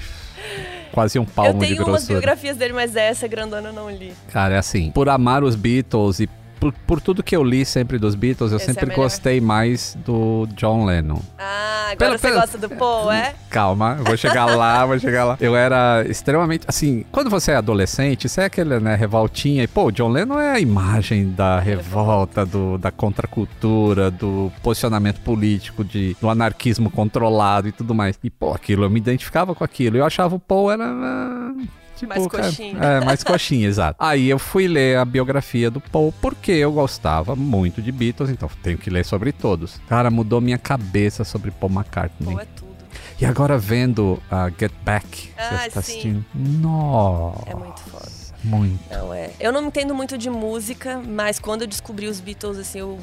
quase um eu palmo de tenho umas grossura. biografias dele, mas essa grandona eu não li. Cara, é assim, por amar os Beatles e por, por tudo que eu li sempre dos Beatles, eu Essa é sempre melhor. gostei mais do John Lennon. Ah, agora Pera, você gosta do Paul, é? Calma, vou chegar lá, vou chegar lá. Eu era extremamente. Assim, quando você é adolescente, você é aquele, né, revoltinha. E, pô, o John Lennon é a imagem da revolta, do, da contracultura, do posicionamento político, de, do anarquismo controlado e tudo mais. E, pô, aquilo, eu me identificava com aquilo. Eu achava o Paul era. ah, Tipo, Mais coxinha. É, mais coxinha, exato. Aí eu fui ler a biografia do Paul porque eu gostava muito de Beatles, então tenho que ler sobre todos. Cara, mudou minha cabeça sobre Paul McCartney. Paul é tudo. E agora vendo a Get Back, Ah, você está assistindo? Nossa. É muito foda. Muito. Não, é. Eu não entendo muito de música, mas quando eu descobri os Beatles, assim, eu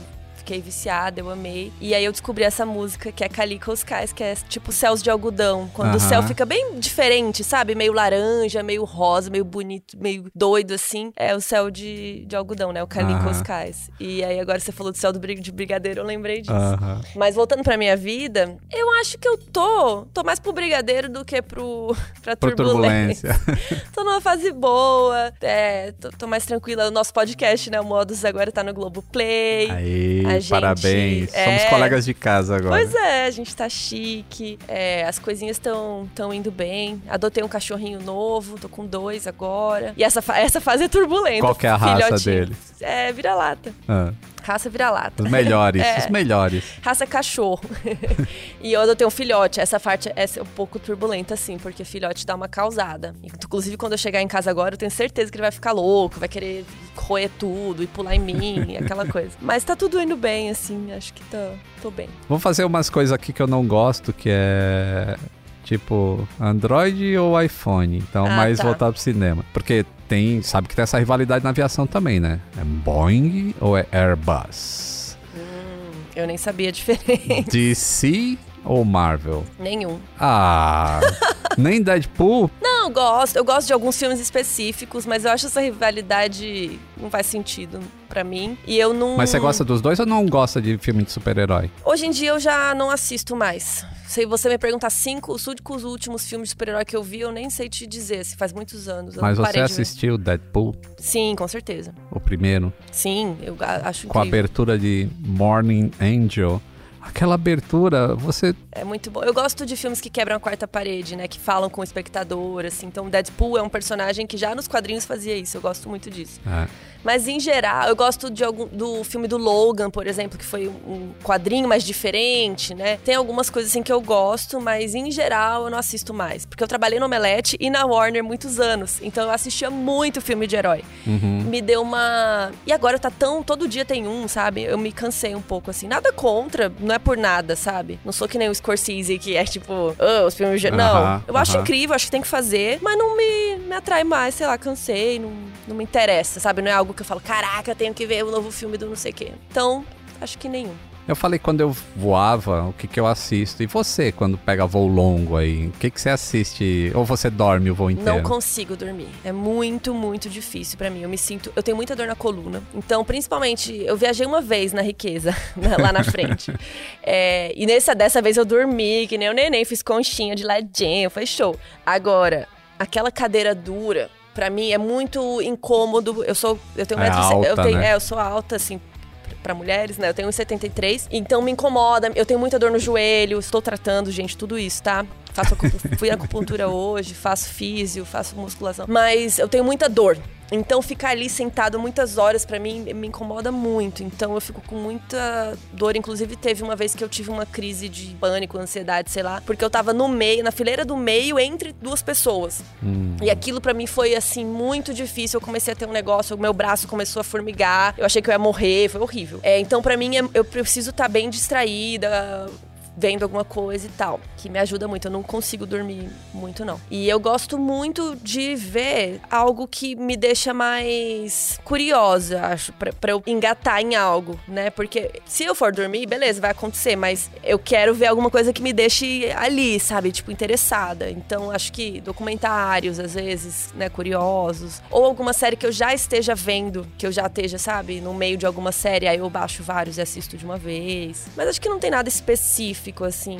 fiquei viciada, eu amei. E aí eu descobri essa música, que é Calico Skies, que é tipo céus de algodão. Quando o Aham. céu fica bem diferente, sabe? Meio laranja, meio rosa, meio bonito, meio doido, assim. É o céu de, de algodão, né? O Calico Aham. Skies. E aí agora você falou do céu do brig- de brigadeiro, eu lembrei disso. Aham. Mas voltando pra minha vida, eu acho que eu tô, tô mais pro brigadeiro do que pro, pra turbulência. turbulência. tô numa fase boa, é, tô, tô mais tranquila. O nosso podcast, né, o Modus agora tá no Globoplay. Aí, A gente- parabéns. é. Somos colegas de casa agora. Pois é, a gente tá chique, é, as coisinhas estão tão indo bem. Adotei um cachorrinho novo, tô com dois agora. E essa, essa fase é turbulenta. Qual que é a raça filhotinho. dele? É, vira-lata. Ah, Raça vira-lata. os melhores, É. os melhores. Raça cachorro. e eu adotei um filhote. Essa parte é um pouco turbulenta, assim, porque filhote dá uma causada. Inclusive, quando eu chegar em casa agora, eu tenho certeza que ele vai ficar louco, vai querer roer tudo e pular em mim, aquela coisa. Mas tá tudo indo bem, assim, acho que tô, tô bem. Vou fazer umas coisas aqui que eu não gosto, que é tipo Android ou iPhone. Então, Ah, mais tá. voltado pro cinema. Porque tem, sabe que tem essa rivalidade na aviação também, né? É Boeing ou é Airbus? Hum, eu nem sabia a diferença. DC ou Marvel? Nenhum. Ah, nem Deadpool? Não, eu gosto. Eu gosto de alguns filmes específicos, mas eu acho essa rivalidade não faz sentido pra mim. E eu não. Mas você gosta dos dois ou não gosta de filme de super-herói? Hoje em dia eu já não assisto mais. Se você me perguntar cinco, os últimos filmes de super-herói que eu vi, eu nem sei te dizer, se faz muitos anos. Mas você de assistiu Deadpool, Sim, com certeza. o primeiro, Sim, eu a- acho com a incrível. abertura de Morning Angel? Aquela abertura, você É muito bom. Eu gosto de filmes que quebram a quarta parede, né? Que falam com o espectador, assim. Então, Deadpool é um personagem que já nos quadrinhos fazia isso. Eu gosto muito disso. é, Mas em geral, eu gosto de algum, do filme do Logan, por exemplo, que foi um quadrinho mais diferente, né? Tem algumas coisas assim que eu gosto, mas em geral eu não assisto mais. Porque eu trabalhei no Omelete e na Warner muitos anos. Então eu assistia muito filme de herói. uhum. Me deu uma. E agora tá tão. Todo dia tem um, sabe? Eu me cansei um pouco assim. Nada contra, não é por nada, sabe? Não sou que nem o Scorsese, que é tipo, "Ah, os filmes de. Não. Aham, Eu acho aham. incrível, acho que tem que fazer, mas não me, me atrai mais, sei lá, cansei, não, não me interessa, sabe? Não é algo que eu falo, caraca, eu tenho que ver o novo filme do não sei o quê. Então, acho que nenhum. Eu falei quando eu voava, o que que eu assisto. E você, quando pega voo longo aí, o que que você assiste? Ou você dorme o voo inteiro? Não consigo dormir. É muito, muito difícil pra mim. Eu me sinto. Eu tenho muita dor na coluna. Então, principalmente, eu viajei uma vez na riqueza, né, lá na frente. É, e nessa, dessa vez eu dormi, que nem o neném, fiz conchinha de ladinho, foi show. Agora, aquela cadeira dura. Pra mim é muito incômodo. Eu sou. Eu tenho É 1,70m. eu alta, tenho, né? É, eu sou alta, assim, pra mulheres, né? Eu tenho 1,73. Então me incomoda. Eu tenho muita dor no joelho. Estou tratando, gente, tudo isso, tá? Faço fui na acupuntura hoje, faço físio, faço musculação. Mas eu tenho muita dor. Então ficar ali sentado muitas horas pra mim me incomoda muito. Então eu fico com muita dor. Inclusive teve uma vez que eu tive uma crise de pânico, ansiedade, sei lá, porque eu tava no meio, na fileira do meio entre duas pessoas. E aquilo pra mim foi assim muito difícil. Eu comecei a ter um negócio, o meu braço começou a formigar. Eu achei que eu ia morrer, foi horrível. É, então pra mim é- eu preciso estar bem distraída, vendo alguma coisa e tal, que me ajuda muito. Eu não consigo dormir muito, não. E eu gosto muito de ver algo que me deixa mais curiosa, acho, pra, pra eu engatar em algo, né? Porque se eu for dormir, beleza, vai acontecer, mas eu quero ver alguma coisa que me deixe ali, sabe? Tipo, interessada. Então, acho que documentários, às vezes, né, curiosos. Ou alguma série que eu já esteja vendo, que eu já esteja, sabe, no meio de alguma série, aí eu baixo vários e assisto de uma vez. Mas acho que não tem nada específico, assim,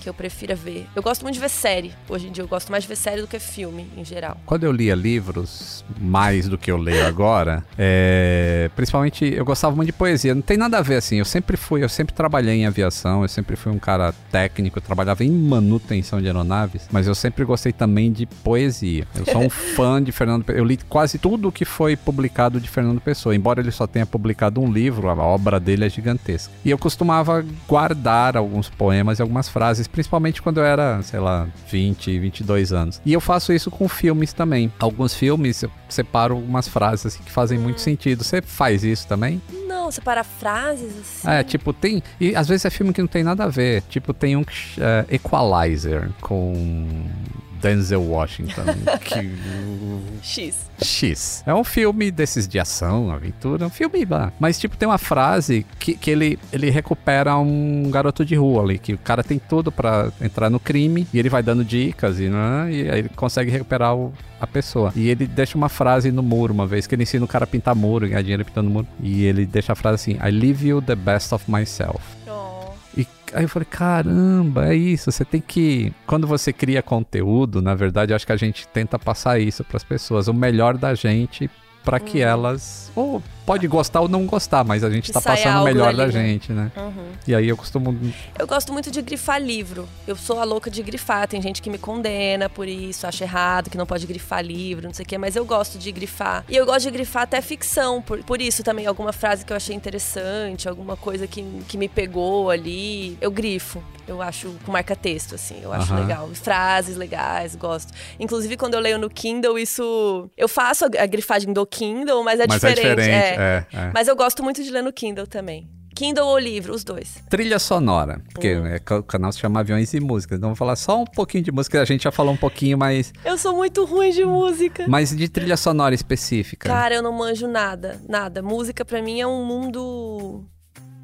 que eu prefira ver. Eu gosto muito de ver série. Hoje em dia eu gosto mais de ver série do que filme, em geral. Quando eu lia livros, mais do que eu leio agora, é, principalmente eu gostava muito de poesia. Não tem nada a ver assim. Eu sempre fui, eu sempre trabalhei em aviação, eu sempre fui um cara técnico, eu trabalhava em manutenção de aeronaves, mas eu sempre gostei também de poesia. Eu sou um fã de Fernando Pessoa. Eu li quase tudo que foi publicado de Fernando Pessoa, embora ele só tenha publicado um livro, a obra dele é gigantesca. E eu costumava guardar alguns poemas e algumas frases, principalmente quando eu era, sei lá, 20, 22 anos. E eu faço isso com filmes também. Alguns filmes eu separo algumas frases assim, que fazem muito sentido. Você faz isso também? Não, separar frases assim. É, tipo, tem. E às vezes é filme que não tem nada a ver. Tipo, tem um é, Equalizer com Denzel Washington. que. X. X. É um filme desses de ação, aventura, um filme lá. Mas, tipo, tem uma frase que, que ele, ele recupera um garoto de rua ali, que o cara tem tudo pra entrar no crime, e ele vai dando dicas, e, né, e aí ele consegue recuperar o- a pessoa. E ele deixa uma frase no muro uma vez, que ele ensina o cara a pintar muro, ganhar dinheiro pintando muro. E ele deixa a frase assim, I leave you the best of myself. Aí eu falei, caramba, é isso. Você tem que. Quando você cria conteúdo, na verdade, eu acho que a gente tenta passar isso pras pessoas, o melhor da gente, pra que elas. Ou pode gostar ou não gostar, mas a gente Que tá saia passando o melhor ali, da né? gente, né? Uhum. E aí eu costumo. Eu gosto muito de grifar livro. Eu sou a louca de grifar. Tem gente que me condena por isso, acha errado, que não pode grifar livro, não sei o quê, mas eu gosto de grifar. E eu gosto de grifar até ficção, por, por isso também. Alguma frase que eu achei interessante, alguma coisa que, que me pegou ali, eu grifo. Eu acho com marca-texto, assim, eu acho Aham. legal. Frases legais, gosto. Inclusive, quando eu leio no Kindle, isso. Eu faço a, a grifagem do Kindle, mas é mas diferente. é diferente. é. É, é. Mas eu gosto muito de ler no Kindle também. Kindle ou livro, os dois. Trilha sonora, porque Hum. é, o canal se chama Aviões e Músicas, então vamos falar só um pouquinho de música, a gente já falou um pouquinho, mas, Eu sou muito ruim de música. mas de trilha sonora específica. Cara, eu não manjo nada, nada. Música pra mim é um mundo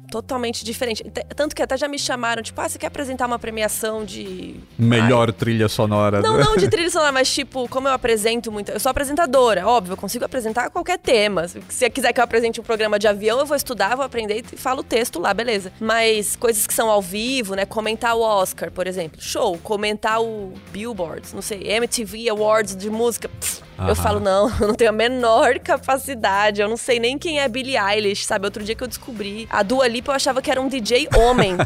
totalmente diferente. Tanto que até já me chamaram, tipo, ah, você quer apresentar uma premiação de. Melhor trilha sonora. Não, do- não de trilha sonora, mas tipo, como eu apresento muito. Eu sou apresentadora, óbvio, eu consigo apresentar qualquer tema. Se você quiser que eu apresente um programa de avião, eu vou estudar, vou aprender e falo o texto lá, beleza. Mas coisas que são ao vivo, né? Comentar o Oscar, por exemplo. Show. Comentar o Billboards, não sei, MTV Awards de música. pff, Aham. Eu falo, não, eu não tenho a menor capacidade. Eu não sei nem quem é Billie Eilish, sabe? Outro dia que eu descobri. A Dua Lipa eu achava que era um DJ homem.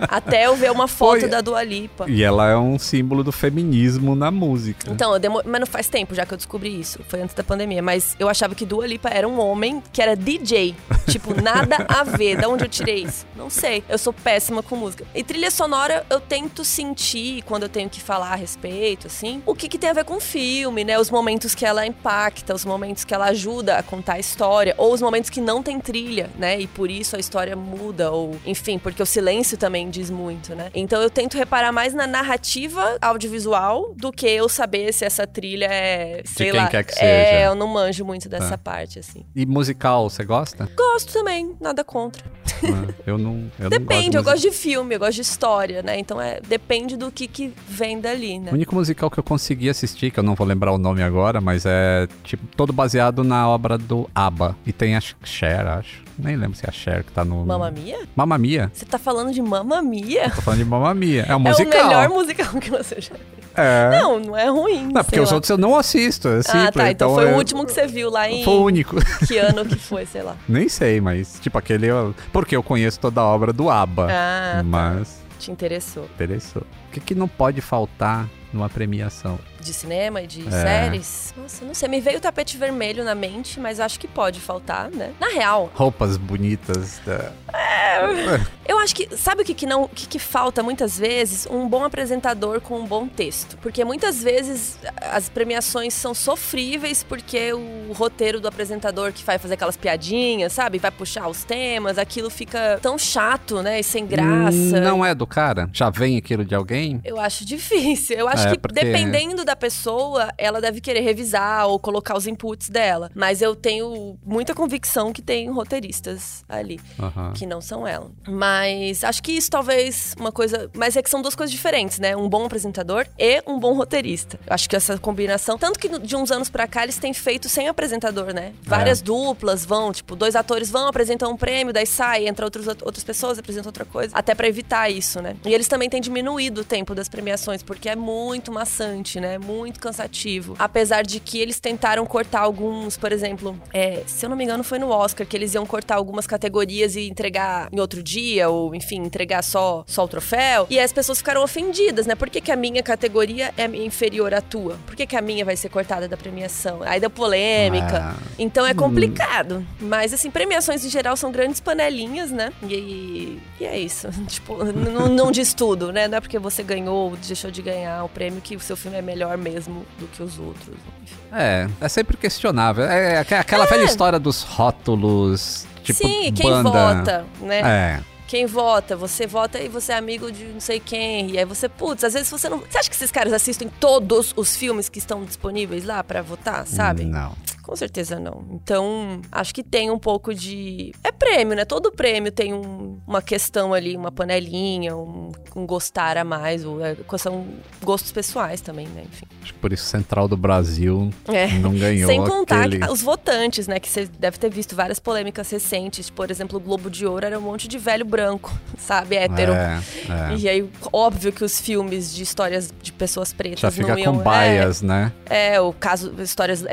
Até eu ver uma foto Oi. da Dua Lipa. E ela é um símbolo do feminismo na música. Então, eu mas não faz tempo já que eu descobri isso. Foi antes da pandemia. Mas eu achava que Dua Lipa era um homem que era DJ. tipo, nada a ver. Da onde eu tirei isso? Não sei. Eu sou péssima com música. E trilha sonora, eu tento sentir, quando eu tenho que falar a respeito, assim, o que, que tem a ver com o filme, né? Os momentos que ela impacta, os momentos que ela ajuda a contar a história, ou os momentos que não tem trilha, né? E por isso a história muda, ou enfim, porque o silêncio também diz muito, né? Então eu tento reparar mais na narrativa audiovisual do que eu saber se essa trilha é, sei quem lá. quer que É, seja. eu não manjo muito dessa Tá. parte, assim. E musical, você gosta? Gosto também, nada contra. Ah, eu não. Eu Depende, não eu gosto gosto de filme, eu gosto de história, né? Então é, depende do que, que vem dali, né? O único musical que eu consegui assistir, que eu não vou lembrar o nome agora, mas é tipo todo baseado na obra do ABBA. E tem a Cher, acho. Nem lembro se é a Cher que tá no. Mamma Mia? Mamma Mia. Você tá falando de Mamma Mia? Tô falando de Mamma Mia. É um É o musical. melhor musical que você já viu. É. Não, não é ruim. Não, porque sei os lá. outros eu não assisto. É simples, Ah, tá. Então, foi é- o último que você viu lá em. Foi o único. Que ano que foi, sei lá. Nem sei, mas tipo aquele. eu- Porque eu conheço toda a obra do ABBA. Ah, tá. Mas. te interessou. Interessou. O que, que não pode faltar numa premiação? De cinema e de É. séries? Nossa, não sei. Me veio o tapete vermelho na mente, mas acho que pode faltar, né? Na real, Roupas bonitas da. eu acho que. Sabe o que, que não. O que, que falta muitas vezes? Um bom apresentador com um bom texto. Porque muitas vezes as premiações são sofríveis porque o roteiro do apresentador que vai fazer aquelas piadinhas, sabe? Vai puxar os temas, aquilo fica tão chato, né? E sem graça. Não é do cara? Já vem aquilo de alguém? Eu acho difícil. Eu acho É, que porque- dependendo da pessoa, ela deve querer revisar ou colocar os inputs dela. Mas eu tenho muita convicção que tem roteiristas ali. Aham. Que não são ela. Mas acho que isso talvez uma coisa. Mas é que são duas coisas diferentes, né? Um bom apresentador e um bom roteirista. Eu acho que essa combinação. Tanto que de uns anos pra cá eles têm feito sem apresentador, né? Várias É. duplas vão, tipo, dois atores vão, apresentam um prêmio, daí sai, entra outros, outras pessoas, apresentam outra coisa. Até pra evitar isso, né? E eles também têm diminuído o tempo das premiações, porque é muito maçante, né? Muito cansativo. Apesar de que eles tentaram cortar alguns, por exemplo, é, se eu não me engano, foi no Oscar que eles iam cortar algumas categorias e entregar em outro dia, ou enfim, entregar só, só o troféu. E as pessoas ficaram ofendidas, né? Por que, que a minha categoria é inferior à tua? Por que, que a minha vai ser cortada da premiação? Aí deu polêmica. Ah. Então é complicado. Mas, assim, premiações em geral são grandes panelinhas, né? E, e é isso. tipo, não, não diz tudo, né? Não é porque você ganhou ou deixou de ganhar o prêmio que o seu filme é melhor mesmo do que os outros. Enfim. É, é sempre questionável. É aqu- aquela velha história dos rótulos. Tipo, Sim, quem banda. vota, né? É. Quem vota, você vota e você é amigo de não sei quem. E aí você, putz, às vezes você não. Você acha que esses caras assistem todos os filmes que estão disponíveis lá pra votar, sabe? Não. Com certeza não. Então, acho que tem um pouco de. É prêmio, né? Todo prêmio tem um- uma questão ali, uma panelinha, um, um gostar a mais, ou é, são gostos pessoais também, né? Enfim. Acho que por isso Central do Brasil É. não ganhou Sem contar aquele... que os votantes, né? Que você deve ter visto várias polêmicas recentes. Por exemplo, o Globo de Ouro era um monte de velho branco, sabe? Hétero. É, é. E aí, óbvio que os filmes de histórias de pessoas pretas Já fica não iam... com bias, né? É, é, o caso, histórias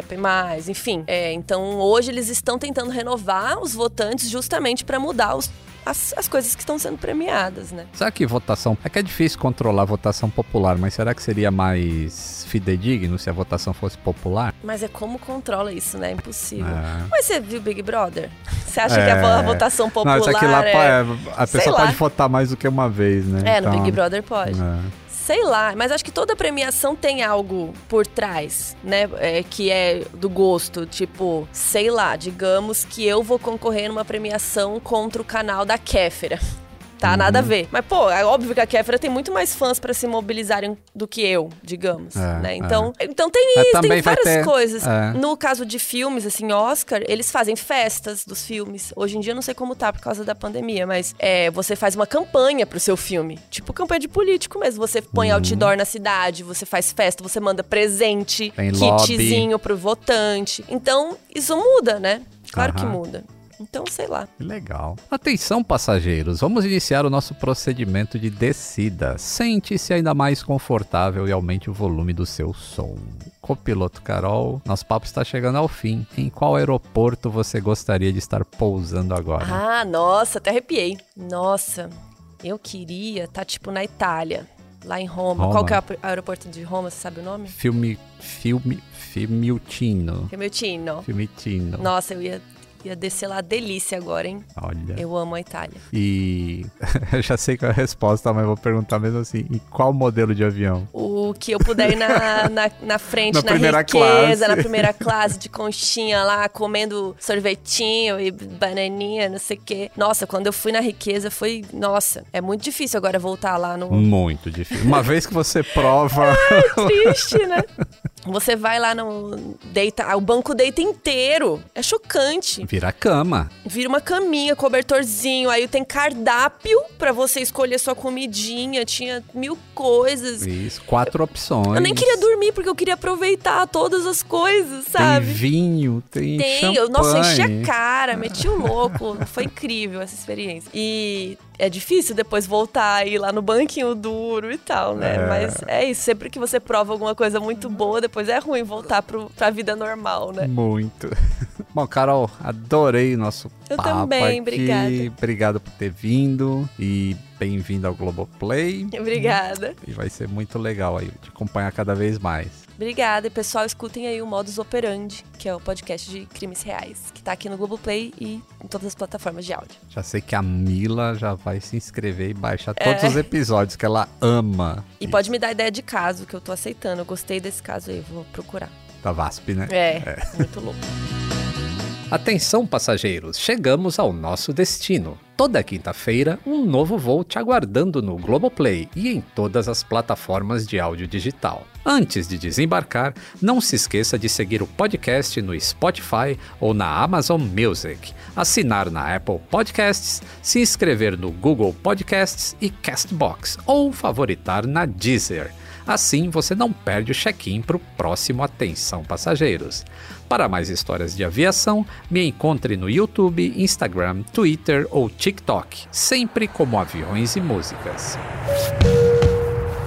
LGBTQIAP+, enfim. É, então, hoje eles estão tentando renovar os votantes justamente para mudar os- as, as coisas que estão sendo premiadas, né? Será que votação... É que é difícil controlar a votação popular, mas será que seria mais fidedigno se a votação fosse popular? Mas é como controla isso, né? É impossível. É. Mas você viu Big Brother? Você acha que É. a, a votação popular Não, isso aqui lá é... é... a sei pessoa lá. pode votar mais do que uma vez, né? É, no Então, Big Brother pode. é. Sei lá, mas acho que toda premiação tem algo por trás, né? É, que é do gosto. Tipo, sei lá, digamos que eu vou concorrer numa premiação contra o canal da Kéfera. Tá, nada Uhum. a ver. Mas, pô, é óbvio que a Kéfera tem muito mais fãs pra se mobilizarem do que eu, digamos. É, né? Então, então tem Mas isso, tem várias ter- coisas. é. No caso de filmes, assim, Oscar, eles fazem festas dos filmes. Hoje em dia eu não sei como tá por causa da pandemia, mas é, você faz uma campanha pro seu filme. Tipo campanha de político mesmo. Você põe Uhum. outdoor na cidade, você faz festa, você manda presente, Tem kitzinho pro votante. Então, isso muda, né? Claro que Aham. muda. Então, sei lá. Legal. Atenção, passageiros. Vamos iniciar o nosso procedimento de descida. Sente-se ainda mais confortável e aumente o volume do seu som. Copiloto Carol, nosso papo está chegando ao fim. Em qual aeroporto você gostaria de estar pousando agora? Ah, nossa, até arrepiei. Nossa, eu queria estar, tipo, na Itália, lá em Roma. Roma. Qual que é o aer- aeroporto de Roma, você sabe o nome? Filme. Filme. Fiumicino. Fiumicino. Fiumicino. Nossa, eu ia, ia descer lá delícia agora, hein? Olha. Eu amo a Itália. E. eu já sei qual é a resposta, mas vou perguntar mesmo assim: em qual modelo de avião? O que eu puder ir na, na, na frente, Na na, primeira riqueza, classe. na primeira classe, de conchinha lá, comendo sorvetinho e bananinha, não sei o quê. Nossa, quando eu fui na riqueza foi. Nossa, é muito difícil agora voltar lá no. Muito difícil. Uma vez que você prova. Triste, né? Você vai lá no. Deita. O banco deita inteiro. É chocante. Vira cama. Vira uma caminha, cobertorzinho. Aí tem cardápio pra você escolher sua comidinha. Tinha mil coisas. Isso, quatro opções. Eu nem queria dormir porque eu queria aproveitar todas as coisas, Tem sabe? vinho, tem, Tem, eu, nossa, enchi champanhe. a cara, meti o louco. Foi incrível essa experiência. E é difícil depois voltar e ir lá no banquinho duro e tal, né? É. Mas é isso, sempre que você prova alguma coisa muito boa, depois é ruim voltar pro, pra vida normal, né? Muito. Bom, Carol, adorei nosso Eu papo também, aqui. obrigada. Obrigado por ter vindo e bem-vindo ao Globoplay. Obrigada. E vai ser muito legal aí te acompanhar cada vez mais. Obrigada. E pessoal, escutem aí o Modus Operandi, que é o podcast de crimes reais, que tá aqui no Globoplay e em todas as plataformas de áudio. Já sei que a Mila já vai se inscrever e baixar É. todos os episódios que ela ama. E pode me dar ideia de caso, que eu tô aceitando. Eu gostei desse caso aí, vou procurar. Da VASP, né? É, muito louco. Atenção, passageiros, chegamos ao nosso destino. Toda quinta-feira, um novo voo te aguardando no Globoplay e em todas as plataformas de áudio digital. Antes de desembarcar, não se esqueça de seguir o podcast no Spotify ou na Amazon Music, assinar na Apple Podcasts, se inscrever no Google Podcasts e Castbox ou favoritar na Deezer. Assim você não perde o check-in para o próximo Atenção Passageiros. Para mais histórias de aviação, me encontre no YouTube, Instagram, Twitter ou TikTok, sempre como Aviões e Músicas.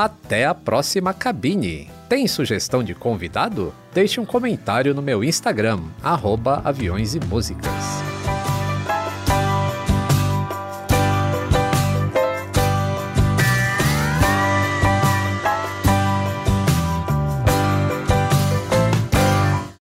Até a próxima cabine! Tem sugestão de convidado? Deixe um comentário no meu Instagram, arroba aviões e músicas.